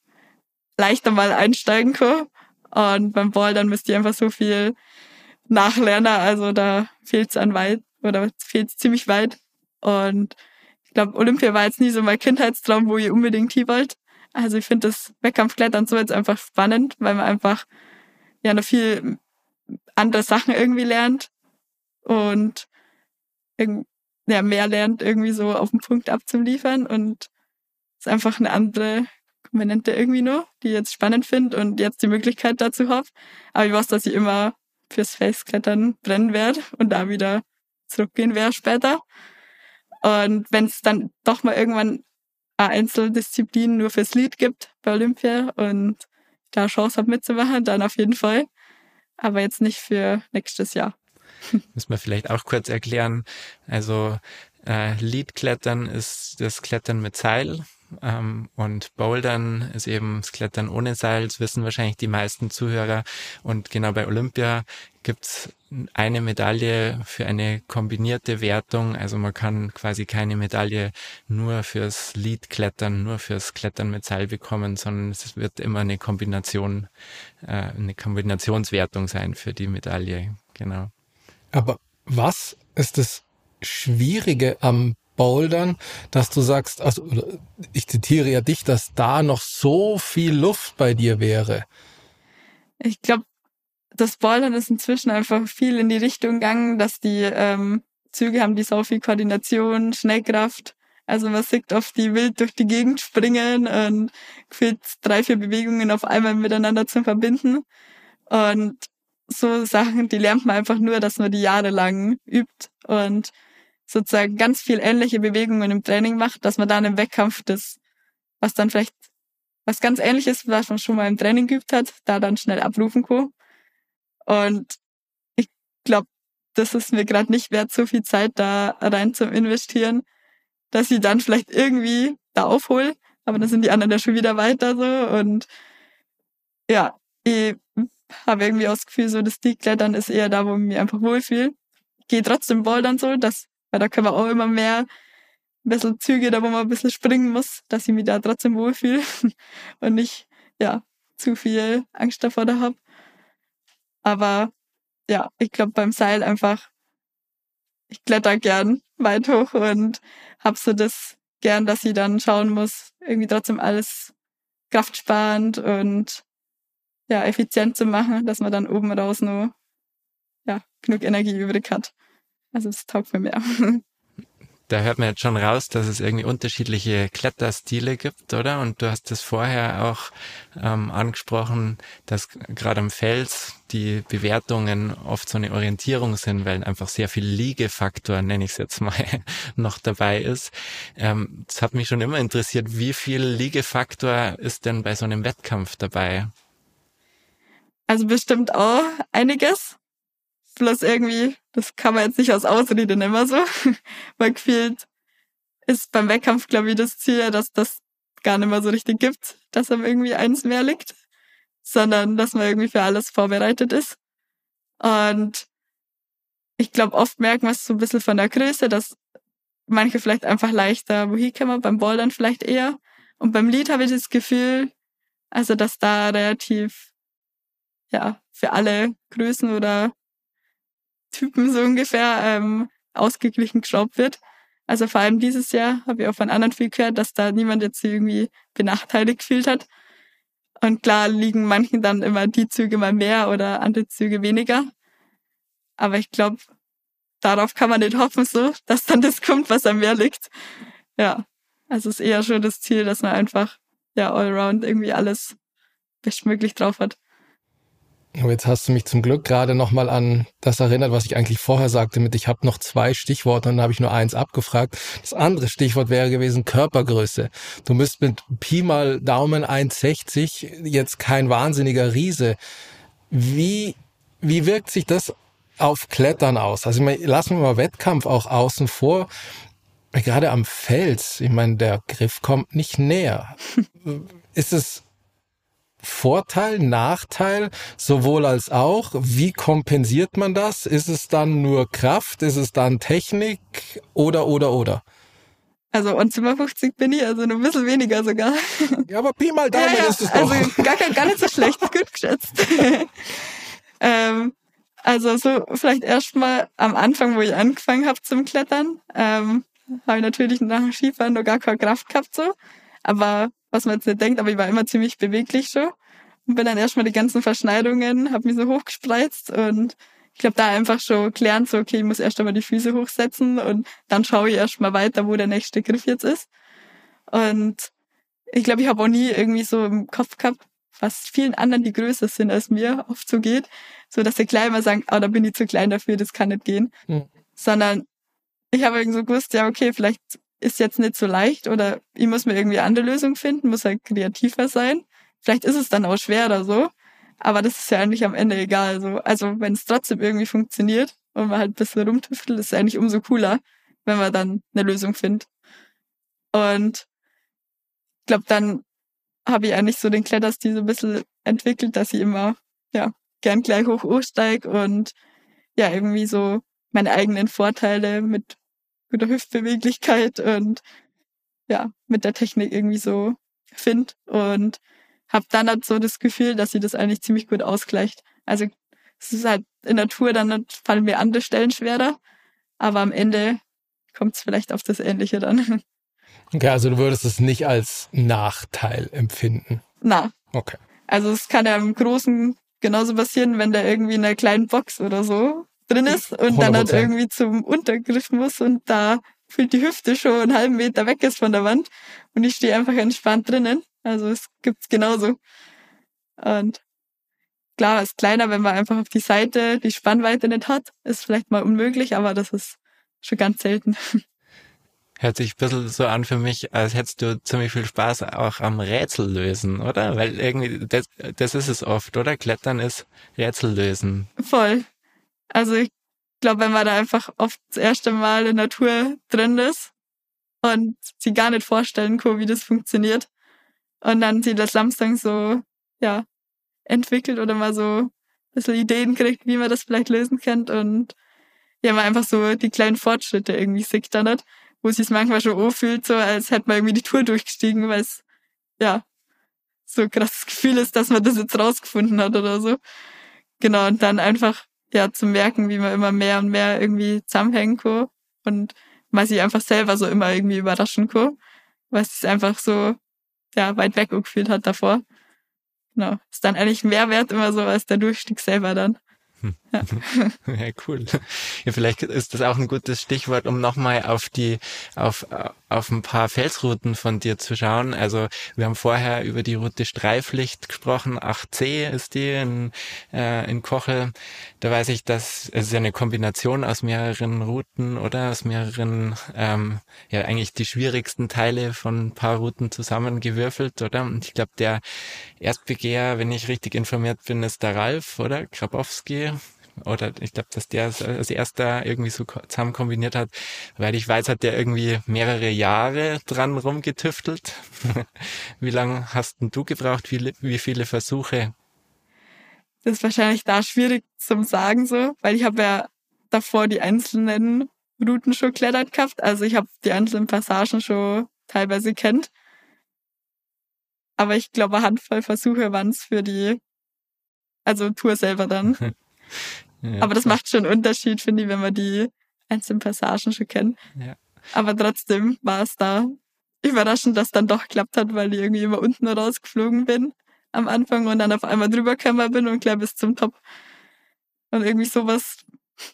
leichter mal einsteigen kann. Und beim Bouldern müsst ihr einfach so viel nachlernen. Also da fehlt es an weit oder fehlt es ziemlich weit. Und ich glaube, Olympia war jetzt nie so mein Kindheitstraum, wo ihr unbedingt hin wollt. Also ich finde das Wettkampfklettern so jetzt einfach spannend, weil man einfach ja noch viel andere Sachen irgendwie lernt und ja, mehr lernt, irgendwie so auf den Punkt abzuliefern und es ist einfach eine andere Komponente irgendwie nur, die ich jetzt spannend finde und jetzt die Möglichkeit dazu habe. Aber ich weiß, dass ich immer fürs Felsklettern brennen werde und da wieder zurückgehen werde später. Und wenn es dann doch mal irgendwann eine Einzeldisziplin nur fürs Lied gibt bei Olympia und da Chance habe mitzumachen, dann auf jeden Fall. Aber jetzt nicht für nächstes Jahr. Müssen wir vielleicht auch kurz erklären. Also äh, Leadklettern ist das Klettern mit Seil ähm, und Bouldern ist eben das Klettern ohne Seil. Das wissen wahrscheinlich die meisten Zuhörer. Und genau bei Olympia gibt's eine Medaille für eine kombinierte Wertung. Also man kann quasi keine Medaille nur fürs Lead-Klettern, nur fürs Klettern mit Seil bekommen, sondern es wird immer eine Kombination, äh, eine Kombinationswertung sein für die Medaille. Genau. Aber was ist das Schwierige am Bouldern, dass du sagst, also ich zitiere ja dich, dass da noch so viel Luft bei dir wäre? Ich glaube, das Bouldern ist inzwischen einfach viel in die Richtung gegangen, dass die ähm, Züge haben die so viel Koordination, Schnellkraft. Also man sieht oft die wild durch die Gegend springen und gefühlt drei, vier Bewegungen auf einmal miteinander zu verbinden. Und so Sachen, die lernt man einfach nur, dass man die jahrelang übt und sozusagen ganz viel ähnliche Bewegungen im Training macht, dass man dann im Wettkampf das, was dann vielleicht was ganz ähnliches, was man schon mal im Training geübt hat, da dann schnell abrufen kann. Und ich glaube, das ist mir gerade nicht wert, so viel Zeit da rein zu investieren, dass ich dann vielleicht irgendwie da aufhole. Aber dann sind die anderen ja schon wieder weiter so. Und ja, ich habe irgendwie auch das Gefühl, so das Klettern ist eher da, wo ich mich einfach wohlfühle. Gehe trotzdem bouldern so, das, weil da können wir auch immer mehr ein bisschen Züge, da wo man ein bisschen springen muss, dass ich mich da trotzdem wohlfühle und nicht, ja, zu viel Angst davor da habe. Aber ja, ich glaube beim Seil einfach ich kletter gern weit hoch und hab so das gern, dass sie dann schauen muss, irgendwie trotzdem alles kraftsparend und ja, effizient zu machen, dass man dann oben raus nur ja, genug Energie übrig hat. Also es taugt mir mehr. Da hört man jetzt schon raus, dass es irgendwie unterschiedliche Kletterstile gibt, oder? Und du hast es vorher auch ähm, angesprochen, dass gerade am Fels die Bewertungen oft so eine Orientierung sind, weil einfach sehr viel Liegefaktor, nenne ich es jetzt mal, noch dabei ist. Ähm, das hat mich schon immer interessiert, wie viel Liegefaktor ist denn bei so einem Wettkampf dabei? Also bestimmt auch einiges. Bloß irgendwie, das kann man jetzt nicht aus Ausrede nehmen so. Weil gefühlt ist beim Wettkampf, glaube ich, das Ziel, dass das gar nicht mehr so richtig gibt, dass einem irgendwie eins mehr liegt, sondern dass man irgendwie für alles vorbereitet ist. Und ich glaube, oft merken wir es so ein bisschen von der Größe, dass manche vielleicht einfach leichter wohin kommen, beim Bouldern vielleicht eher. Und beim Lied habe ich das Gefühl, also dass da relativ, ja, für alle Größen oder Typen so ungefähr ähm, ausgeglichen geschraubt wird. Also vor allem dieses Jahr habe ich auch von anderen viel gehört, dass da niemand jetzt irgendwie benachteiligt gefühlt hat. Und klar liegen manchen dann immer die Züge mal mehr oder andere Züge weniger. Aber ich glaube, darauf kann man nicht hoffen, so, dass dann das kommt, was am mehr liegt. Ja, also es ist eher schon das Ziel, dass man einfach ja allround irgendwie alles bestmöglich drauf hat. Jetzt hast du mich zum Glück gerade nochmal an das erinnert, was ich eigentlich vorher sagte, mit ich habe noch zwei Stichworte und dann habe ich nur eins abgefragt. Das andere Stichwort wäre gewesen Körpergröße. Du bist mit Pi mal Daumen 1,60 jetzt kein wahnsinniger Riese. Wie, wie wirkt sich das auf Klettern aus? Also ich meine, lassen wir mal Wettkampf auch außen vor. Gerade am Fels, ich meine, der Griff kommt nicht näher. Ist es Vorteil, Nachteil, sowohl als auch? Wie kompensiert man das? Ist es dann nur Kraft? Ist es dann Technik? Oder, oder, oder? Also 1,50 bin ich, also nur ein bisschen weniger sogar. Ja, aber Pi mal Daumen ja, ja, ist es also doch. gar, gar nicht so schlecht, gut geschätzt. ähm, also so vielleicht erstmal am Anfang, wo ich angefangen habe zum Klettern, ähm, habe ich natürlich nach dem Skifahren noch gar keine Kraft gehabt so. Aber was man jetzt nicht denkt, aber ich war immer ziemlich beweglich schon. Und bin dann erstmal die ganzen Verschneidungen, habe mich so hochgespreizt und ich glaube, da einfach schon gelernt, so, okay, ich muss erst einmal die Füße hochsetzen und dann schaue ich erstmal weiter, wo der nächste Griff jetzt ist. Und ich glaube, ich habe auch nie irgendwie so im Kopf gehabt, was vielen anderen, die größer sind als mir, oft so geht, so dass sie gleich mal sagen, ah, da bin ich zu klein dafür, das kann nicht gehen. Hm. Sondern ich habe irgendwie so gewusst, ja, okay, vielleicht ist jetzt nicht so leicht oder ich muss mir irgendwie eine andere Lösung finden, muss halt kreativer sein. Vielleicht ist es dann auch schwer oder so, aber das ist ja eigentlich am Ende egal. So. Also wenn es trotzdem irgendwie funktioniert und man halt ein bisschen rumtüftelt, ist es eigentlich umso cooler, wenn man dann eine Lösung findet. Und ich glaube, dann habe ich eigentlich so den Kletterstil so ein bisschen entwickelt, dass ich immer ja gern gleich hoch hochsteig und ja irgendwie so meine eigenen Vorteile mit guter Hüftbeweglichkeit und ja, mit der Technik irgendwie so finde und habe dann halt so das Gefühl, dass sie das eigentlich ziemlich gut ausgleicht. Also es ist halt in der Tour, dann fallen mir andere Stellen schwerer, aber am Ende kommt es vielleicht auf das Ähnliche dann. Okay, also du würdest es nicht als Nachteil empfinden. Na. Okay. Also es kann ja im Großen genauso passieren, wenn der irgendwie in einer kleinen Box oder so drin ist und dann halt 100%. irgendwie zum Untergriff muss und da fühlt die Hüfte schon einen halben Meter weg ist von der Wand und ich stehe einfach entspannt drinnen. Also es gibt's genauso. Und klar, ist kleiner, wenn man einfach auf die Seite die Spannweite nicht hat, ist vielleicht mal unmöglich, aber das ist schon ganz selten. Hört sich ein bisschen so an für mich, als hättest du ziemlich viel Spaß auch am Rätsel lösen, oder? Weil irgendwie, das, das ist es oft, oder? Klettern ist Rätsel lösen. Voll. Also ich glaube, wenn man da einfach oft das erste Mal in Tour drin ist und sie gar nicht vorstellen kann, wie das funktioniert und dann sie das Samstag so, ja, entwickelt oder mal so ein bisschen Ideen kriegt, wie man das vielleicht lösen könnte und ja, man einfach so die kleinen Fortschritte irgendwie sieht dann nicht, wo es manchmal schon anfühlt, so als hätte man irgendwie die Tour durchgestiegen, weil es, ja, so krasses Gefühl ist, dass man das jetzt rausgefunden hat oder so. Genau, und dann einfach ja zu merken, wie man immer mehr und mehr irgendwie zusammenhängen kann und man sich einfach selber so immer irgendwie überraschen kann, weil es einfach so ja weit weg gefühlt hat davor. Genau. Ist dann eigentlich mehr wert immer so als der Durchstieg selber dann. Ja. ja, cool. Ja, vielleicht ist das auch ein gutes Stichwort, um nochmal auf die, auf, auf ein paar Felsrouten von dir zu schauen. Also wir haben vorher über die Route Streiflicht gesprochen. 8C ist die in, äh, in Kochel. Da weiß ich, dass es ist ja eine Kombination aus mehreren Routen oder aus mehreren, ähm, ja eigentlich die schwierigsten Teile von ein paar Routen zusammengewürfelt, oder? Und ich glaube, der Erstbegeher, wenn ich richtig informiert bin, ist der Ralf, oder? Grabowski oder ich glaube, dass der als erster irgendwie so zusammen kombiniert hat, weil ich weiß, hat der irgendwie mehrere Jahre dran rumgetüftelt. wie lange hast denn du gebraucht? Wie, wie viele Versuche? Das ist wahrscheinlich da schwierig zum Sagen so, weil ich habe ja davor die einzelnen Routen schon klettert gehabt. Also ich habe die einzelnen Passagen schon teilweise kennt. Aber ich glaube, eine Handvoll Versuche waren es für die, also Tour selber dann. Ja, Aber das klar. macht schon einen Unterschied, finde ich, wenn man die einzelnen Passagen schon kennt. Ja. Aber trotzdem war es da überraschend, dass dann doch geklappt hat, weil ich irgendwie immer unten rausgeflogen bin am Anfang und dann auf einmal drüber gekommen bin und gleich bis zum Top. Und irgendwie sowas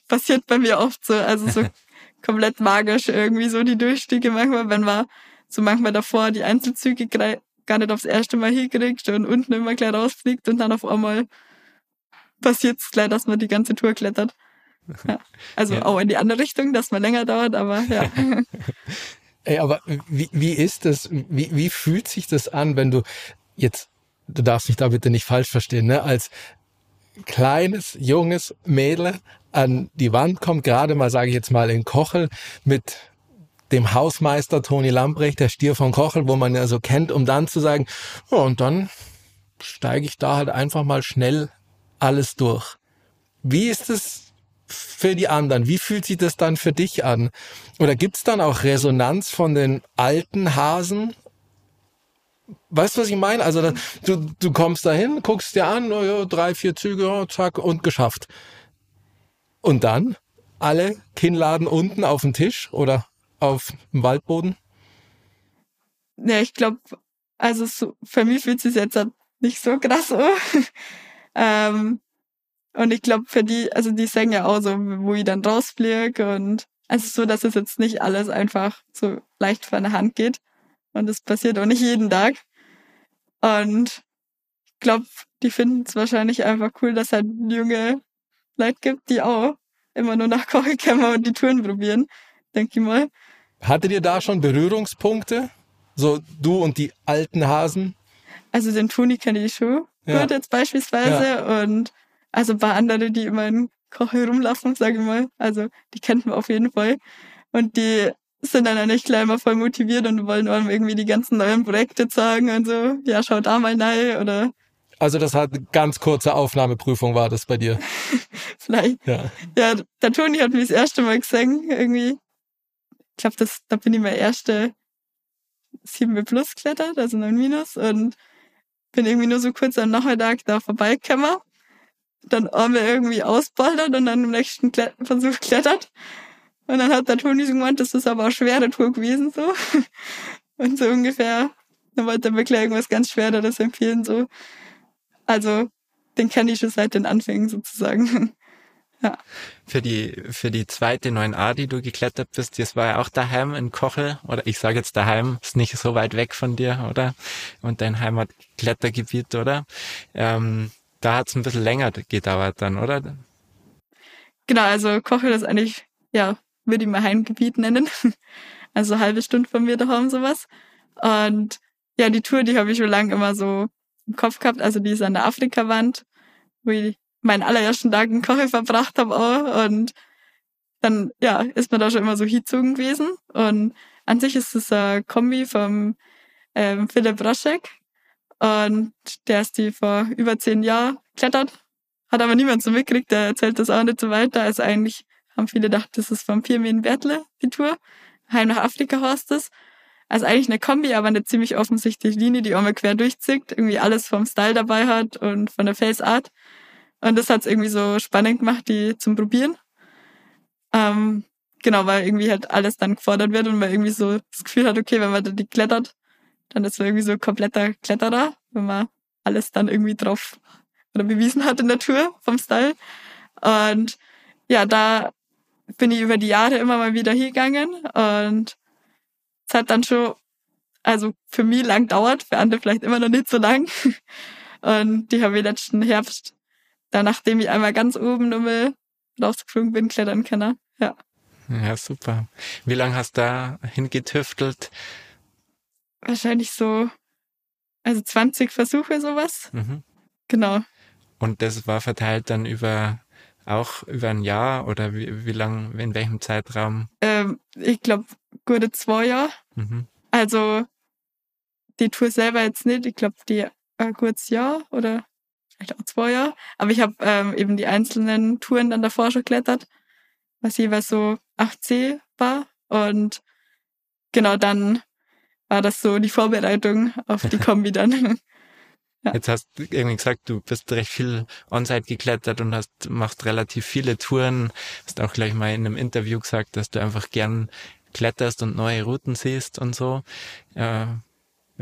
passiert bei mir oft so, also so komplett magisch irgendwie so die Durchstiege manchmal, wenn man so manchmal davor die Einzelzüge gar nicht aufs erste Mal hinkriegt und unten immer gleich rausfliegt und dann auf einmal passiert es gleich, dass man die ganze Tour klettert. Ja. Also ja. auch in die andere Richtung, dass man länger dauert, aber ja. Ey, aber wie, wie ist das, wie, wie fühlt sich das an, wenn du jetzt, du darfst mich da bitte nicht falsch verstehen, ne, als kleines, junges Mädel an die Wand kommt, gerade mal, sage ich jetzt mal, in Kochel mit dem Hausmeister Toni Lambrecht, der Stier von Kochel, wo man ja so kennt, um dann zu sagen, ja, und dann steige ich da halt einfach mal schnell alles durch. Wie ist es für die anderen? Wie fühlt sich das dann für dich an? Oder gibt es dann auch Resonanz von den alten Hasen? Weißt du, was ich meine? Also du, du kommst dahin, guckst dir an, oh ja, drei, vier Züge, oh, zack, und geschafft. Und dann alle Kinnladen unten auf dem Tisch oder auf dem Waldboden? Ja, ich glaube, also so, für mich fühlt es sich jetzt nicht so krass an. Ähm, und ich glaube, für die, also die sagen ja auch so, wo ich dann rausfliege und also so, dass es jetzt nicht alles einfach so leicht von der Hand geht. Und das passiert auch nicht jeden Tag. Und ich glaube, die finden es wahrscheinlich einfach cool, dass halt junge Leute gibt, die auch immer nur nach Kochekämmer und die Touren probieren, denke ich mal. Hattet ihr da schon Berührungspunkte? So du und die alten Hasen? Also den Toni kenne ich schon ja. gut jetzt beispielsweise ja. und also ein paar andere, die immer in Koche rumlaufen, sage ich mal. Also die kennt man auf jeden Fall. Und die sind dann eigentlich gleich mal voll motiviert und wollen auch irgendwie die ganzen neuen Projekte zeigen und so, ja, schau da mal rein oder also das hat eine ganz kurze Aufnahmeprüfung war das bei dir. Vielleicht. Ja. ja, der Toni hat mich das erste Mal gesehen, irgendwie. Ich glaube, das, da bin ich mein erste 7 Plus klettert, also 9 Minus. Und bin irgendwie nur so kurz am Nachmittag da vorbeigekommen. Dann haben wir irgendwie ausbaldert und dann im nächsten Klet Versuch klettert. Und dann hat der Toni so gemeint, das ist aber auch schwere Tour gewesen, so. Und so ungefähr, dann wollte er wirklich irgendwas ganz Schwereres empfehlen, so. Also, den kenne ich schon seit den Anfängen sozusagen. Ja. Für die, für die zweite 9a, die du geklettert bist, das war ja auch daheim in Kochel, oder ich sage jetzt daheim, ist nicht so weit weg von dir, oder? Und dein Heimatklettergebiet, oder? Ähm, da hat es ein bisschen länger gedauert dann, oder? Genau, also Kochel ist eigentlich, ja, würde ich mal Heimgebiet nennen. Also halbe Stunde von mir daheim sowas. Und ja, die Tour, die habe ich schon lange immer so im Kopf gehabt. Also die ist an der Afrika-Wand, wo ich meinen allerersten Tag in Koche verbracht habe auch. Und dann, ja, ist man da schon immer so hinzogen gewesen. Und an sich ist es ein Kombi vom ähm, Philipp Roschek. Und der ist die vor über zehn Jahren klettert. Hat aber niemand so mitgekriegt, der erzählt das auch nicht so weiter. Also eigentlich haben viele gedacht, das ist vom Firmin Bertle, die Tour. Heim nach Afrika heißt es. Also eigentlich eine Kombi, aber eine ziemlich offensichtliche Linie, die auch mal quer durchzieht. Irgendwie alles vom Style dabei hat und von der Face Art. Und das hat es irgendwie so spannend gemacht, die zum Probieren. Ähm, genau, weil irgendwie halt alles dann gefordert wird und man irgendwie so das Gefühl hat, okay, wenn man da die klettert, dann ist man irgendwie so kompletter Kletterer, wenn man alles dann irgendwie drauf oder bewiesen hat in der Tour vom Style. Und ja, da bin ich über die Jahre immer mal wieder hingegangen und es hat dann schon, also für mich lang dauert, für andere vielleicht immer noch nicht so lang. Und die habe ich letzten Herbst, da nachdem ich einmal ganz oben nochmal rausgeflogen bin, klettern können. Ja. Ja, super. Wie lange hast du da hingetüftelt? Wahrscheinlich so, also 20 Versuche, sowas. Mhm. Genau. Und das war verteilt dann über auch über ein Jahr oder wie, wie lang, in welchem Zeitraum? Ähm, ich glaube, gute zwei Jahre. Mhm. Also die Tour selber jetzt nicht. Ich glaube, die ein gutes Jahr oder vielleicht auch zwei Jahre. Aber ich habe ähm, eben die einzelnen Touren dann davor schon geklettert, was jeweils so 8C war. Und genau dann war das so die Vorbereitung auf die Kombi dann. Ja. Jetzt hast du irgendwie gesagt, du bist recht viel on-site geklettert und hast, machst relativ viele Touren. Hast auch gleich mal in einem Interview gesagt, dass du einfach gern kletterst und neue Routen siehst und so. Äh,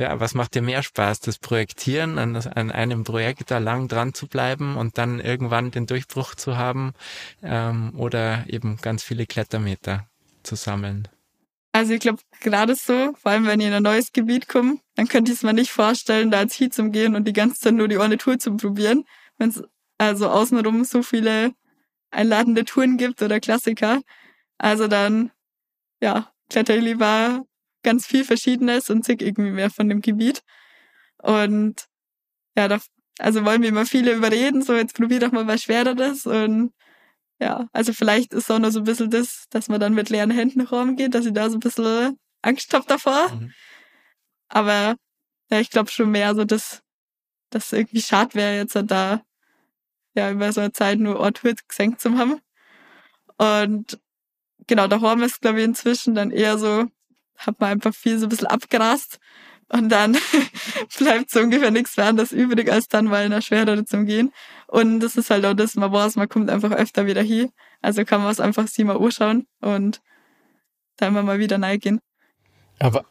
ja, was macht dir mehr Spaß? Das Projektieren, an, an einem Projekt da lang dran zu bleiben und dann irgendwann den Durchbruch zu haben ähm, oder eben ganz viele Klettermeter zu sammeln? Also ich glaube, gerade so, vor allem wenn ich in ein neues Gebiet komme, dann könnte ich es mir nicht vorstellen, da als Heat zu gehen und die ganze Zeit nur die eine Tour zu probieren. Wenn es also außenrum so viele einladende Touren gibt oder Klassiker. Also dann, ja, kletter ich lieber ganz viel Verschiedenes und zick irgendwie mehr von dem Gebiet. Und ja, da, also wollen wir immer viele überreden, so jetzt probier doch mal was Schwereres und ja, also vielleicht ist auch noch so ein bisschen das, dass man dann mit leeren Händen rumgeht, dass ich da so ein bisschen Angst habe davor. Mhm. Aber ja, ich glaube schon mehr so, dass das irgendwie schade wäre, jetzt da ja über so eine Zeit nur Ort gesenkt zu haben. Und genau, da haben wir es, glaube ich, inzwischen dann eher so, hat man einfach viel so ein bisschen abgerast und dann bleibt so ungefähr nichts mehr anderes übrig, als dann mal in der Schwerere zu gehen. Und das ist halt auch das, man weiß, man kommt einfach öfter wieder hier. Also kann man es einfach sie mal anschauen und dann mal wieder reingehen. Aber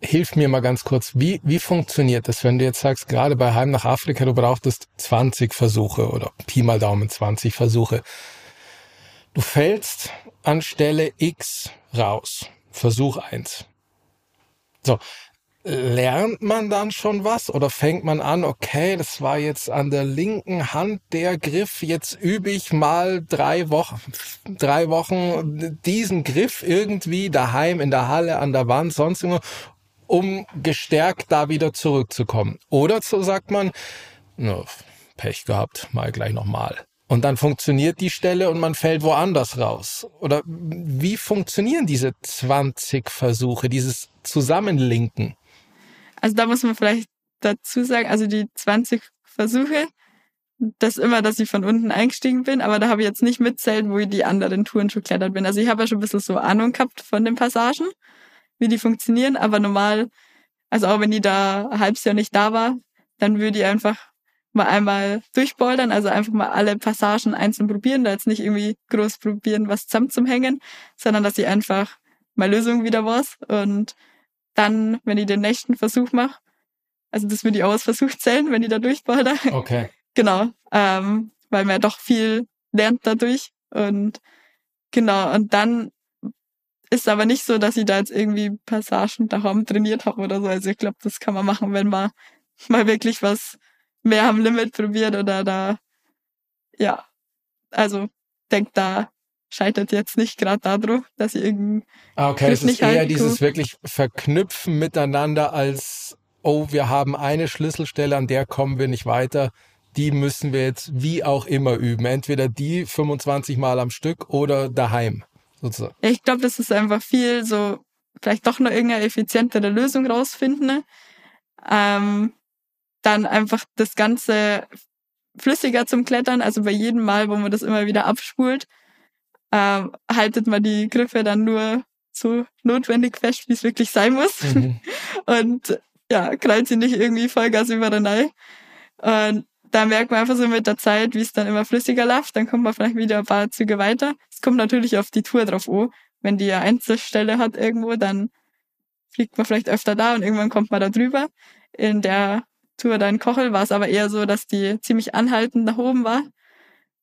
hilf mir mal ganz kurz, wie, wie funktioniert das, wenn du jetzt sagst, gerade bei Heim nach Afrika, du brauchtest 20 Versuche oder Pi mal Daumen 20 Versuche. Du fällst an Stelle X raus. Versuch eins. So, lernt man dann schon was oder fängt man an, okay, das war jetzt an der linken Hand der Griff, jetzt übe ich mal drei Wochen, drei Wochen diesen Griff irgendwie daheim in der Halle, an der Wand, sonst irgendwo, um gestärkt da wieder zurückzukommen. Oder so sagt man, Pech gehabt, mal gleich nochmal. Und dann funktioniert die Stelle und man fällt woanders raus. Oder wie funktionieren diese 20 Versuche, dieses Zusammenlinken? Also da muss man vielleicht dazu sagen, also die 20 Versuche, das immer, dass ich von unten eingestiegen bin, aber da habe ich jetzt nicht mitzählt, wo ich die anderen Touren schon klettert bin. Also ich habe ja schon ein bisschen so Ahnung gehabt von den Passagen, wie die funktionieren, aber normal, also auch wenn die da ein halbes Jahr nicht da war, dann würde ich einfach mal einmal durchbouldern, also einfach mal alle Passagen einzeln probieren, da jetzt nicht irgendwie groß probieren, was zusammen zum Hängen, sondern dass ich einfach mal Lösung wieder was und dann, wenn ich den nächsten Versuch mache, also das würde ich auch als Versuch zählen, wenn ich da durchballer. Okay. genau, ähm, weil man ja doch viel lernt dadurch und genau, und dann ist aber nicht so, dass ich da jetzt irgendwie Passagen daheim trainiert habe oder so. Also ich glaube, das kann man machen, wenn man mal wirklich was mehr am Limit probiert oder da, ja, also denkt da scheitert jetzt nicht gerade daran, dass ich irgendwie. Ah, okay, es ist eher dieses wirklich Verknüpfen miteinander als, oh, wir haben eine Schlüsselstelle, an der kommen wir nicht weiter. Die müssen wir jetzt wie auch immer üben. Entweder die 25 Mal am Stück oder daheim. Sozusagen. Ich glaube, das ist einfach viel so, vielleicht doch noch irgendeine effizientere Lösung rausfinden. Ähm, dann einfach das Ganze flüssiger zum Klettern, also bei jedem Mal, wo man das immer wieder abspult, äh, haltet man die Griffe dann nur so notwendig fest, wie es wirklich sein muss. Mhm. Und ja, krallt sie nicht irgendwie Vollgas über den Ei. Und da merkt man einfach so mit der Zeit, wie es dann immer flüssiger läuft, dann kommt man vielleicht wieder ein paar Züge weiter. Es kommt natürlich auf die Tour drauf an. Wenn die eine Einzelstelle hat irgendwo, dann fliegt man vielleicht öfter da und irgendwann kommt man da drüber. In der Tour da in Kochel war es aber eher so, dass die ziemlich anhaltend nach oben war.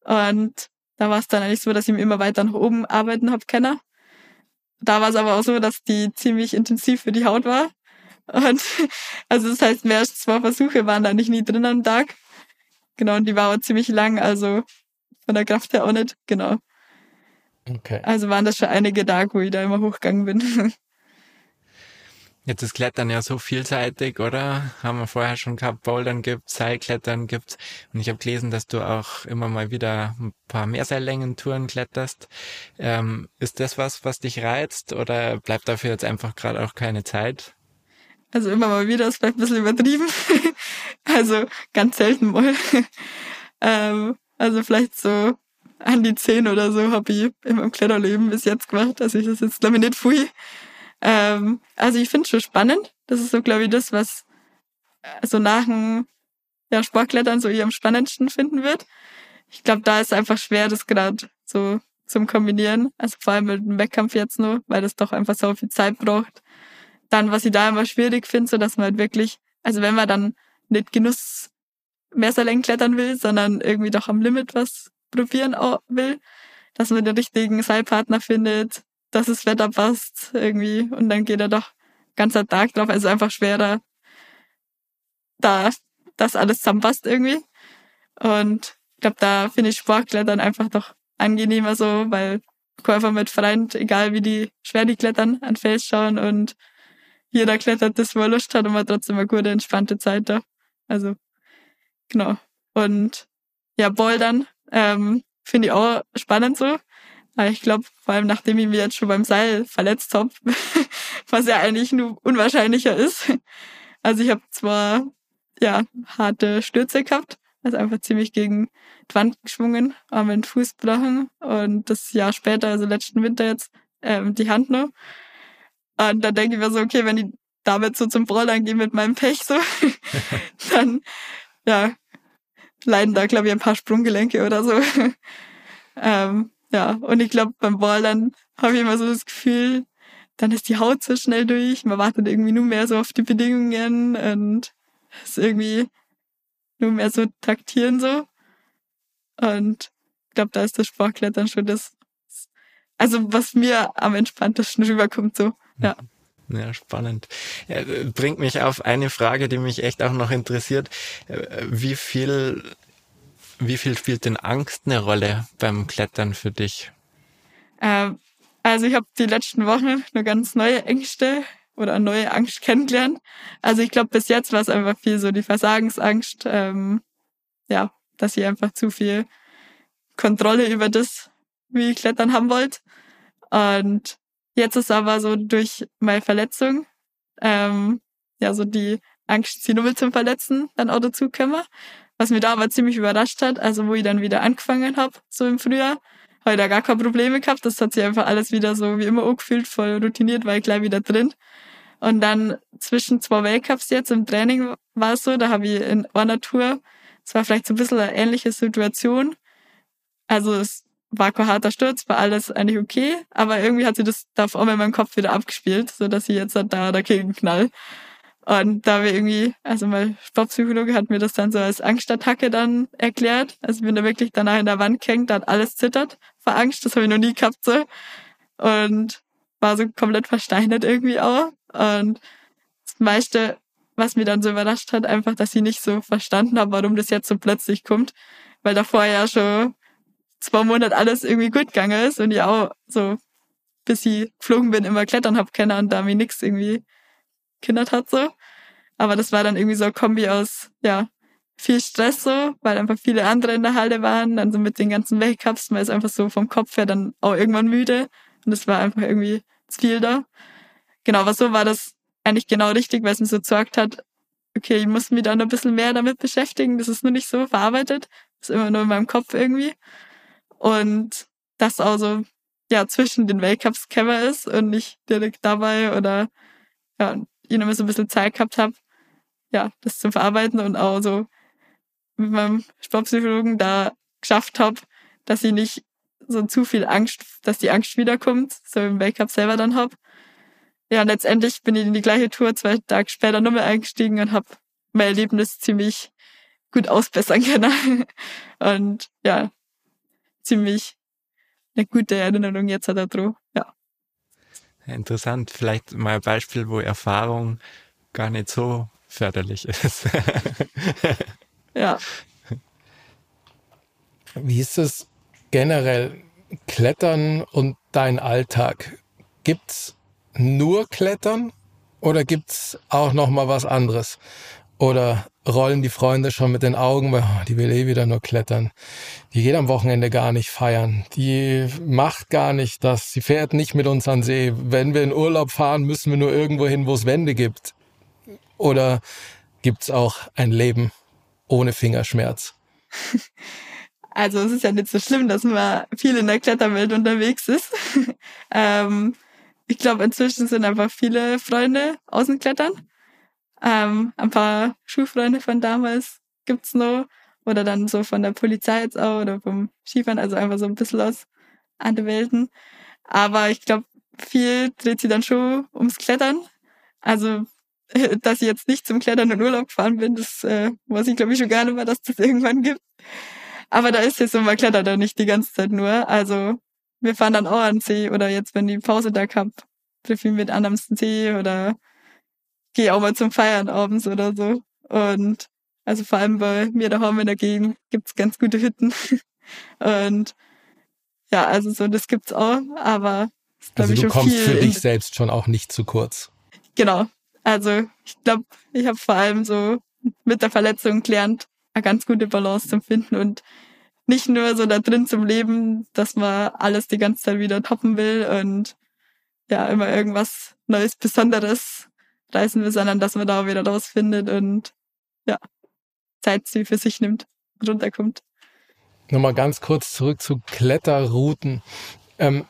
Und da war es dann eigentlich so, dass ich immer weiter nach oben arbeiten hab können. Da war es aber auch so, dass die ziemlich intensiv für die Haut war. Und also das heißt, mehr als zwei Versuche waren da nicht nie drin am Tag. Genau, und die war auch ziemlich lang, also von der Kraft her auch nicht, genau. Okay. Also waren das schon einige Tage, wo ich da immer hochgegangen bin. Jetzt ist Klettern ja so vielseitig, oder? Haben wir vorher schon gehabt, Bouldern gibt, Seilklettern gibt. Und ich habe gelesen, dass du auch immer mal wieder ein paar Mehrseillängen-Touren kletterst. Ähm, ist das was, was dich reizt oder bleibt dafür jetzt einfach gerade auch keine Zeit? Also immer mal wieder, es bleibt ein bisschen übertrieben. also ganz selten mal. ähm, also vielleicht so an die zehn oder so habe ich in meinem Kletterleben bis jetzt gemacht. Also ich das jetzt glaube ich nicht viel. Ähm, also ich finde es schon spannend. Das ist so, glaube ich, das, was so nach dem ja, Sportklettern so ihr am spannendsten finden wird. Ich glaube, da ist einfach schwer, das gerade so zum Kombinieren. Also vor allem mit dem Wettkampf jetzt nur, weil das doch einfach so viel Zeit braucht. Dann, was ich da immer schwierig finde, so dass man halt wirklich, also wenn man dann nicht Genuss Messerlängen klettern will, sondern irgendwie doch am Limit was probieren will, dass man den richtigen Seilpartner findet, dass das Wetter passt irgendwie und dann geht er doch ganzer Tag drauf. Also einfach schwerer, da das alles zusammenpasst irgendwie. Und ich glaube, da finde ich Sportklettern einfach doch angenehmer so, weil Käufer mit Freund, egal wie die schwer die klettern, an Fels schauen und jeder klettert das, wo er Lust hat und man trotzdem eine gute, entspannte Zeit da. Also, genau. Und ja, Bouldern ähm, finde ich auch spannend so. Aber ich glaube, vor allem nachdem ich mich jetzt schon beim Seil verletzt habe, was ja eigentlich nur unwahrscheinlicher ist. Also ich habe zwar ja harte Stürze gehabt, also einfach ziemlich gegen die Wand geschwungen, aber mit Fuß gebrochen und das Jahr später, also letzten Winter jetzt, ähm, die Hand noch. Und dann denke ich mir so, okay, wenn ich damit so zum Brawlern gehe mit meinem Pech so, dann ja, leiden da, glaube ich, ein paar Sprunggelenke oder so. ähm, ja, und ich glaube, beim Ballern habe ich immer so das Gefühl, dann ist die Haut so schnell durch, man wartet irgendwie nur mehr so auf die Bedingungen und ist irgendwie nur mehr so taktieren so. Und ich glaube, da ist das Sportklettern schon das, also was mir am entspanntesten rüberkommt so, ja. Ja, spannend. Ja, bringt mich auf eine Frage, die mich echt auch noch interessiert. Wie viel wie viel spielt denn Angst eine Rolle beim Klettern für dich? Äh, also ich habe die letzten Wochen eine ganz neue Ängste oder neue Angst kennengelernt. Also ich glaube, bis jetzt war es einfach viel so die Versagensangst, ähm, ja, dass ich einfach zu viel Kontrolle über das, wie ich klettern haben wollte. Und jetzt ist aber so durch meine Verletzung, ähm, ja, so die Angst, sie nur zum Verletzen dann auch dazu kommen. Was mir da aber ziemlich überrascht hat, also wo ich dann wieder angefangen habe, so im Frühjahr, habe ich da gar keine Probleme gehabt. Das hat sich einfach alles wieder so wie immer angefühlt, voll routiniert, war ich gleich wieder drin. Und dann zwischen zwei Weltcups jetzt im Training war es so, da habe ich in einer Tour, es war vielleicht so ein bisschen eine ähnliche Situation. Also es war kein harter Sturz, war alles eigentlich okay, aber irgendwie hat sich das da einmal in meinem Kopf wieder abgespielt, so dass ich jetzt da dagegen knall. Und da wir irgendwie, also mein Sportpsychologe hat mir das dann so als Angstattacke dann erklärt. Also ich bin da wirklich danach in der Wand gehängt, da hat alles zittert vor Angst. Das habe ich noch nie gehabt so. Und war so komplett versteinert irgendwie auch. Und das meiste, was mir dann so überrascht hat, einfach, dass ich nicht so verstanden habe, warum das jetzt so plötzlich kommt. Weil davor ja schon zwei Monate alles irgendwie gut gegangen ist und ich auch so, bis ich geflogen bin, immer klettern hab können und da mir nichts irgendwie kindert hat so. Aber das war dann irgendwie so ein Kombi aus, ja, viel Stress so, weil einfach viele andere in der Halle waren, dann so mit den ganzen Weltcups, man ist einfach so vom Kopf her dann auch irgendwann müde und es war einfach irgendwie zu viel da. Genau, aber so war das eigentlich genau richtig, weil es mir so gesorgt hat, okay, ich muss mich da noch ein bisschen mehr damit beschäftigen, das ist nur nicht so verarbeitet, das ist immer nur in meinem Kopf irgendwie. Und das auch so, ja, zwischen den Weltcups Camera ist und nicht direkt dabei oder, ja, ich noch so ein bisschen Zeit gehabt habe, ja, das zu verarbeiten und auch so mit meinem Sportpsychologen da geschafft habe, dass ich nicht so zu viel Angst, dass die Angst wiederkommt, so im Weltcup selber dann hab. Ja, und letztendlich bin ich in die gleiche Tour zwei Tage später nochmal eingestiegen und habe mein Erlebnis ziemlich gut ausbessern können. Und ja, ziemlich eine gute Erinnerung jetzt hat er drauf. Ja. Interessant. Vielleicht mal ein Beispiel, wo Erfahrung gar nicht so förderlich ist. ja. Wie ist es generell Klettern und dein Alltag? Gibt's nur Klettern oder gibt's auch noch mal was anderes? Oder rollen die Freunde schon mit den Augen, weil oh, die will eh wieder nur klettern. Die geht am Wochenende gar nicht feiern. Die macht gar nicht das. Sie fährt nicht mit uns an See. Wenn wir in Urlaub fahren, müssen wir nur irgendwo hin, wo es Wände gibt. Oder gibt's auch ein Leben ohne Fingerschmerz? Also es ist ja nicht so schlimm, dass man viel in der Kletterwelt unterwegs ist. ähm, ich glaube, inzwischen sind einfach viele Freunde außen klettern. Ähm, ein paar Schulfreunde von damals gibt's noch. Oder dann so von der Polizei jetzt auch oder vom Skifahren, also einfach so ein bisschen aus anderen Welten. Aber ich glaube, viel dreht sich dann schon ums Klettern. Also, dass ich jetzt nicht zum Klettern in Urlaub gefahren bin, das äh, weiß ich glaube ich schon gar nicht mehr, dass das irgendwann gibt. Aber da ist jetzt so, man klettert da nicht die ganze Zeit nur. Also wir fahren dann auch an den See oder jetzt, wenn die Pause da kommt, treffe ich mit anderem See oder gehe auch mal zum Feiern abends oder so. Und also vor allem bei mir daheim in der Gegend gibt's ganz gute Hütten. Und ja, also so, das gibt's auch, aber also du kommst für dich selbst schon auch nicht zu kurz. Genau. Also ich glaube, ich habe vor allem so mit der Verletzung gelernt, eine ganz gute Balance zu finden und nicht nur so da drin zum Leben, dass man alles die ganze Zeit wieder toppen will und ja, immer irgendwas Neues, Besonderes reißen will, sondern dass man da wieder rausfindet und ja, Zeit für sich nimmt, runterkommt. Nochmal ganz kurz zurück zu Kletterrouten. Ähm,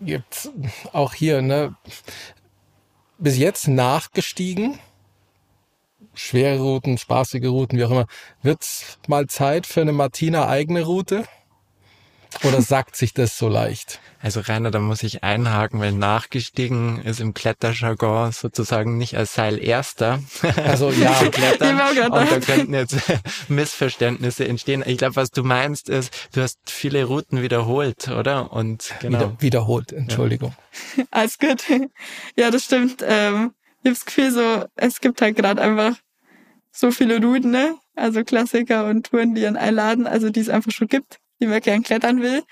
gibt auch hier, ne, bis jetzt nachgestiegen schwere Routen, spaßige Routen, wie auch immer. Wird's mal Zeit für eine Martina eigene Route? Oder sagt sich das so leicht? Also Rainer, da muss ich einhaken, weil nachgestiegen ist im Kletterjargon sozusagen nicht als Seil erster. Also ja, klettern. Und da könnten jetzt Missverständnisse entstehen. Ich glaube, was du meinst ist, du hast viele Routen wiederholt, oder? Und genau. Wieder, wiederholt, Entschuldigung. Ja. Alles gut. Ja, das stimmt. Ähm, ich habe das Gefühl, so, es gibt halt gerade einfach so viele Routen, ne? Also Klassiker und Touren, die einen einladen, also die es einfach schon gibt, man gern klettern will.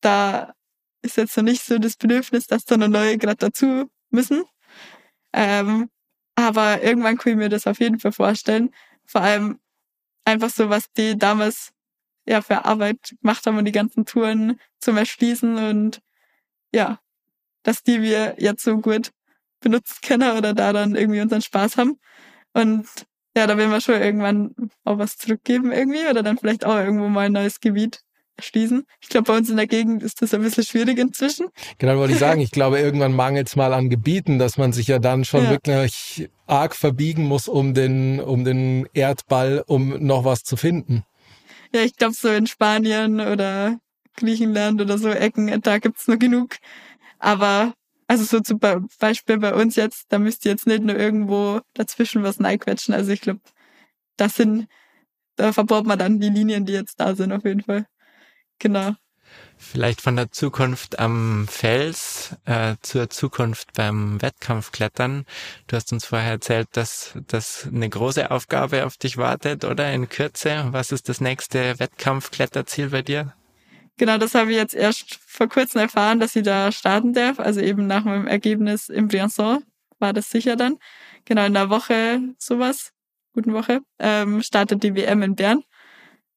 Da ist jetzt noch nicht so das Bedürfnis, dass da noch neue gerade dazu müssen. Ähm, aber irgendwann kann ich mir das auf jeden Fall vorstellen. Vor allem einfach so, was die damals ja für Arbeit gemacht haben und die ganzen Touren zum Erschließen und ja, dass die wir jetzt so gut benutzen können oder da dann irgendwie unseren Spaß haben. Und ja, da will man schon irgendwann auch was zurückgeben irgendwie oder dann vielleicht auch irgendwo mal ein neues Gebiet erschließen. Ich glaube, bei uns in der Gegend ist das ein bisschen schwierig inzwischen. Genau, wollte ich sagen. Ich glaube, irgendwann mangelt es mal an Gebieten, dass man sich ja dann schon ja. wirklich arg verbiegen muss um den, um den Erdball, um noch was zu finden. Ja, ich glaube, so in Spanien oder Griechenland oder so Ecken, da gibt's nur genug. Aber also so zum Beispiel bei uns jetzt, da müsst ihr jetzt nicht nur irgendwo dazwischen was neiquetschen. Also ich glaube, das sind, da verbaut man dann die Linien, die jetzt da sind, auf jeden Fall. Genau. Vielleicht von der Zukunft am Fels äh, zur Zukunft beim Wettkampfklettern. Du hast uns vorher erzählt, dass das eine große Aufgabe auf dich wartet, oder? In Kürze. Was ist das nächste Wettkampfkletterziel bei dir? Genau, das habe ich jetzt erst vor kurzem erfahren, dass ich da starten darf. Also eben nach meinem Ergebnis im Briançon war das sicher dann. Genau, in der Woche sowas, guten Woche, ähm, startet die WM in Bern.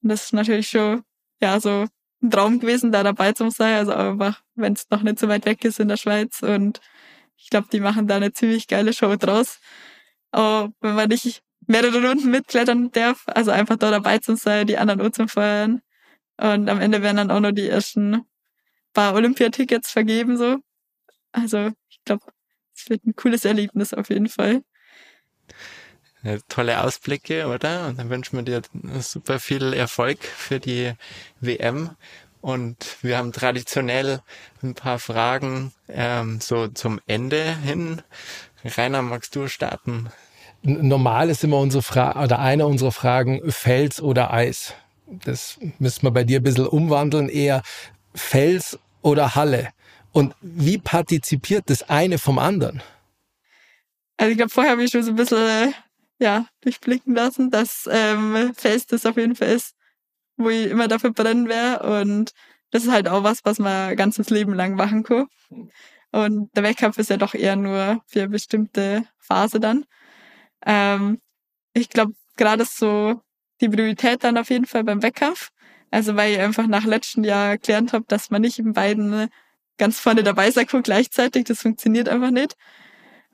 Und das ist natürlich schon, ja, so ein Traum gewesen, da dabei zu sein. Also einfach, wenn es noch nicht so weit weg ist in der Schweiz. Und ich glaube, die machen da eine ziemlich geile Show draus. Aber wenn man nicht mehrere Runden mitklettern darf, also einfach da dabei zu sein, die anderen Uhr zu feiern, und am Ende werden dann auch noch die ersten paar Olympiatickets vergeben, so. Also, ich glaube, es wird ein cooles Erlebnis auf jeden Fall. tolle Ausblicke, oder? Und dann wünschen wir dir super viel Erfolg für die WM. Und wir haben traditionell ein paar Fragen ähm, so zum Ende hin. Rainer, magst du starten? Normal ist immer unsere Frage oder eine unserer Fragen Fels oder Eis. Das müssen wir bei dir ein bisschen umwandeln, eher Fels oder Halle. Und wie partizipiert das eine vom anderen? Also ich glaube, vorher habe ich schon so ein bisschen äh, ja, durchblicken lassen, dass ähm, Fels das auf jeden Fall ist, wo ich immer dafür brennen wäre. Und das ist halt auch was, was man ganzes Leben lang machen kann. Und der Wettkampf ist ja doch eher nur für eine bestimmte Phase dann. Ähm, ich glaube, gerade so die Priorität dann auf jeden Fall beim Wettkampf. Also weil ich einfach nach letztem Jahr gelernt habe, dass man nicht in beiden ganz vorne dabei sein kann gleichzeitig. Das funktioniert einfach nicht.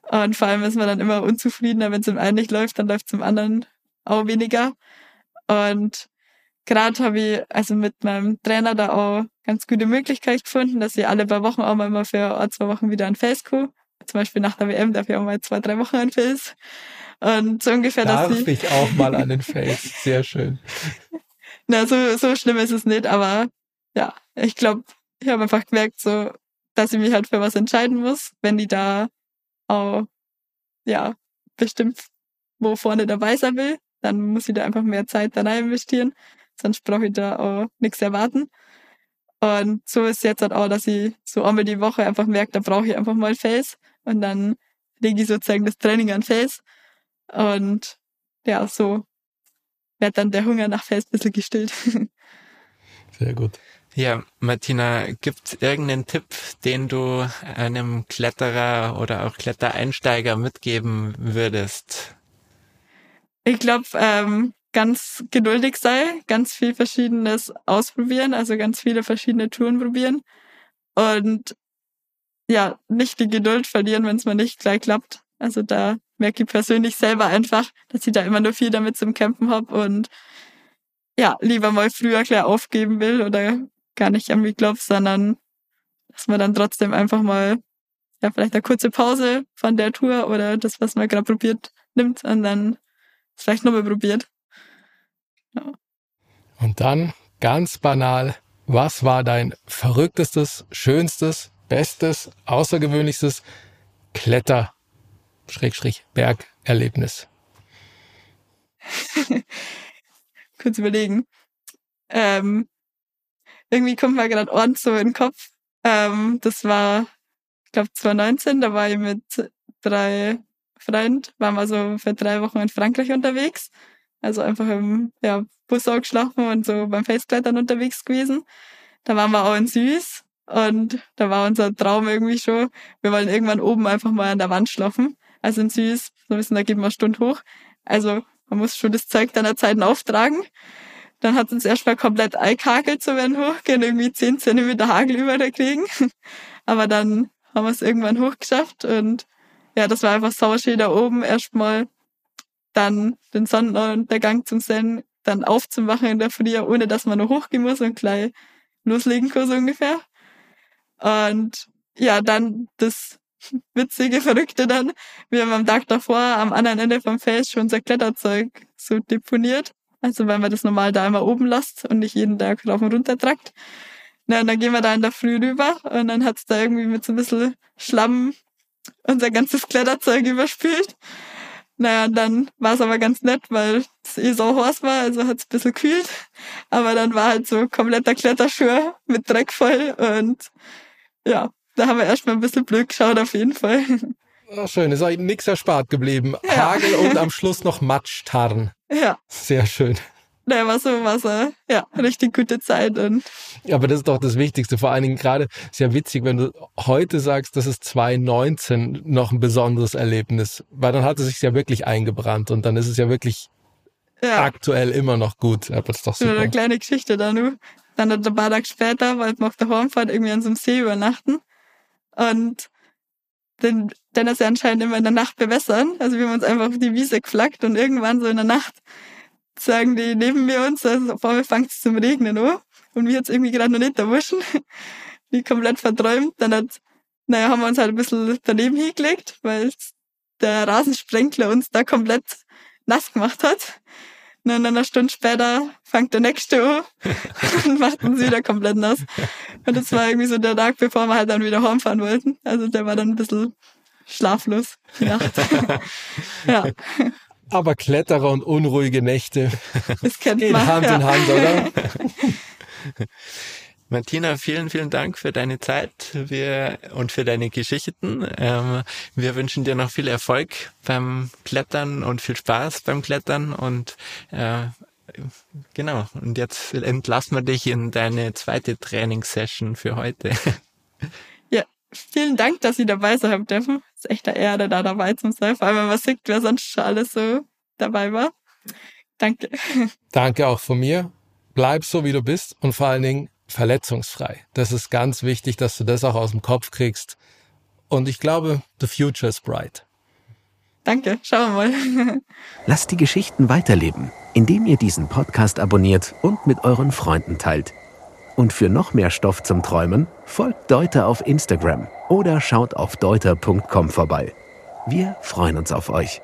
Und vor allem ist man dann immer unzufriedener, wenn es im einen nicht läuft, dann läuft es im anderen auch weniger. Und gerade habe ich also mit meinem Trainer da auch ganz gute Möglichkeit gefunden, dass ich alle paar Wochen auch mal für ein, zwei Wochen wieder ein Face komme. Zum Beispiel nach der WM darf ich auch mal zwei, drei Wochen ein Face. Und so ungefähr, darf dass ich... ich auch mal an den Face. Sehr schön. Na, so, so schlimm ist es nicht, aber ja, ich glaube, ich habe einfach gemerkt, so, dass ich mich halt für was entscheiden muss, wenn die da auch, ja, bestimmt wo vorne dabei sein will, dann muss ich da einfach mehr Zeit da rein investieren, sonst brauche ich da auch nichts erwarten. Und so ist jetzt halt auch, dass ich so einmal die Woche einfach merke, da brauche ich einfach mal Face und dann lege ich sozusagen das Training an Face und ja, so wird dann der Hunger nach Face ein bisschen gestillt. Sehr gut. Ja, Martina, gibt es irgendeinen Tipp, den du einem Kletterer oder auch Klettereinsteiger mitgeben würdest? Ich glaube, ähm, ganz geduldig sei, ganz viel Verschiedenes ausprobieren, also ganz viele verschiedene Touren probieren und ja, nicht die Geduld verlieren, wenn es mal nicht gleich klappt. Also da merke ich persönlich selber einfach, dass ich da immer nur viel damit zum Kämpfen habe und ja, lieber mal früher gleich aufgeben will oder gar nicht an mich glaubt, sondern dass man dann trotzdem einfach mal ja vielleicht eine kurze Pause von der Tour oder das, was man gerade probiert, nimmt und dann vielleicht nochmal probiert. Ja. Und dann ganz banal, was war dein verrücktestes, schönstes, bestes, außergewöhnlichstes Kletter, Schrägstrich, Bergerlebnis? Kurz überlegen. Ähm, irgendwie kommt mir gerade Ort so in den Kopf. Ähm, das war, ich glaube, 2019, da war ich mit drei Freunden, waren wir so für drei Wochen in Frankreich unterwegs. Also einfach im ja, Bus geschlafen und so beim Festklettern unterwegs gewesen. Da waren wir auch in Süß und da war unser Traum irgendwie schon, wir wollen irgendwann oben einfach mal an der Wand schlafen. Also in Süß, so ein bisschen, da geht man eine Stunde hoch. Also man muss schon das Zeug deiner Zeiten auftragen. Dann hat uns erstmal komplett eingehakelt, so werden hochgehen, irgendwie 10 Zentimeter Hagel über der kriegen. Aber dann haben wir es irgendwann hochgeschafft und ja, das war einfach sauschön da oben erstmal dann den Sonnenuntergang zum Sehen, dann aufzumachen in der Früh, ohne dass man noch hochgehen muss und gleich loslegen kann, so ungefähr. Und ja, dann das witzige, verrückte dann. Wir haben am Tag davor am anderen Ende vom Fels schon unser Kletterzeug so deponiert. Also wenn man das normal da immer oben lasst und nicht jeden Tag rauf und runter tragt. Na, und dann gehen wir da in der Früh rüber und dann hat's da irgendwie mit so ein bisschen Schlamm unser ganzes Kletterzeug überspült. Naja, und dann war es aber ganz nett, weil es eh so heiß war, also hat's ein bisschen kühlt. Aber dann war halt so kompletter Kletterschuh mit Dreck voll und ja, da haben wir erstmal ein bisschen blöd geschaut auf jeden Fall. Oh, schön, ist euch nichts erspart geblieben. Ja. Hagel und am Schluss noch Matschtarren. Ja. Sehr schön. Da war so Wasser. Ja, richtig gute Zeit. Und ja, aber das ist doch das Wichtigste. Vor allen Dingen gerade, ist ja witzig, wenn du heute sagst, das ist 2019 noch ein besonderes Erlebnis, weil dann hat es sich ja wirklich eingebrannt und dann ist es ja wirklich ja. aktuell immer noch gut. Aber das ist doch super. Eine kleine Geschichte da nur. Dann ein paar Tage später wollten wir auf der Hornfahrt irgendwie an so einem See übernachten. Und den Dennis ja anscheinend immer in der Nacht bewässern. Also wir haben uns einfach auf die Wiese geflaggt und irgendwann so in der Nacht sagen die neben mir uns, also auf einmal fängt es zum Regnen an. Und wir jetzt irgendwie gerade noch nicht erwischen. Die komplett verträumt. Dann hat, naja, haben wir uns halt ein bisschen daneben hingelegt, weil der Rasensprenkler uns da komplett nass gemacht hat. Und dann eine Stunde später fängt der nächste an und macht uns wieder komplett nass. Und das war irgendwie so der Tag, bevor wir halt dann wieder heimfahren wollten. Also der war dann ein bisschen schlaflos die Nacht. ja. Aber Kletterer und unruhige Nächte Das kennt gehen man. Hand ja. in Hand, oder? Martina, vielen, vielen Dank für deine Zeit wir, und für deine Geschichten. Ähm, wir wünschen dir noch viel Erfolg beim Klettern und viel Spaß beim Klettern und äh, genau. Und jetzt entlassen wir dich in deine zweite Trainingssession für heute. Ja, vielen Dank, dass ich dabei sein dürfen. Es ist echt eine Ehre, da dabei zu sein. Vor allem, wenn man sieht, wer sonst schon alles so dabei war. Danke. Danke auch von mir. Bleib so, wie du bist und vor allen Dingen verletzungsfrei. Das ist ganz wichtig, dass du das auch aus dem Kopf kriegst. Und ich glaube, the future is bright. Danke. Schauen wir mal. Lasst die Geschichten weiterleben, indem ihr diesen Podcast abonniert und mit euren Freunden teilt. Und für noch mehr Stoff zum Träumen folgt Deuter auf Instagram oder schaut auf deuter.com vorbei. Wir freuen uns auf euch.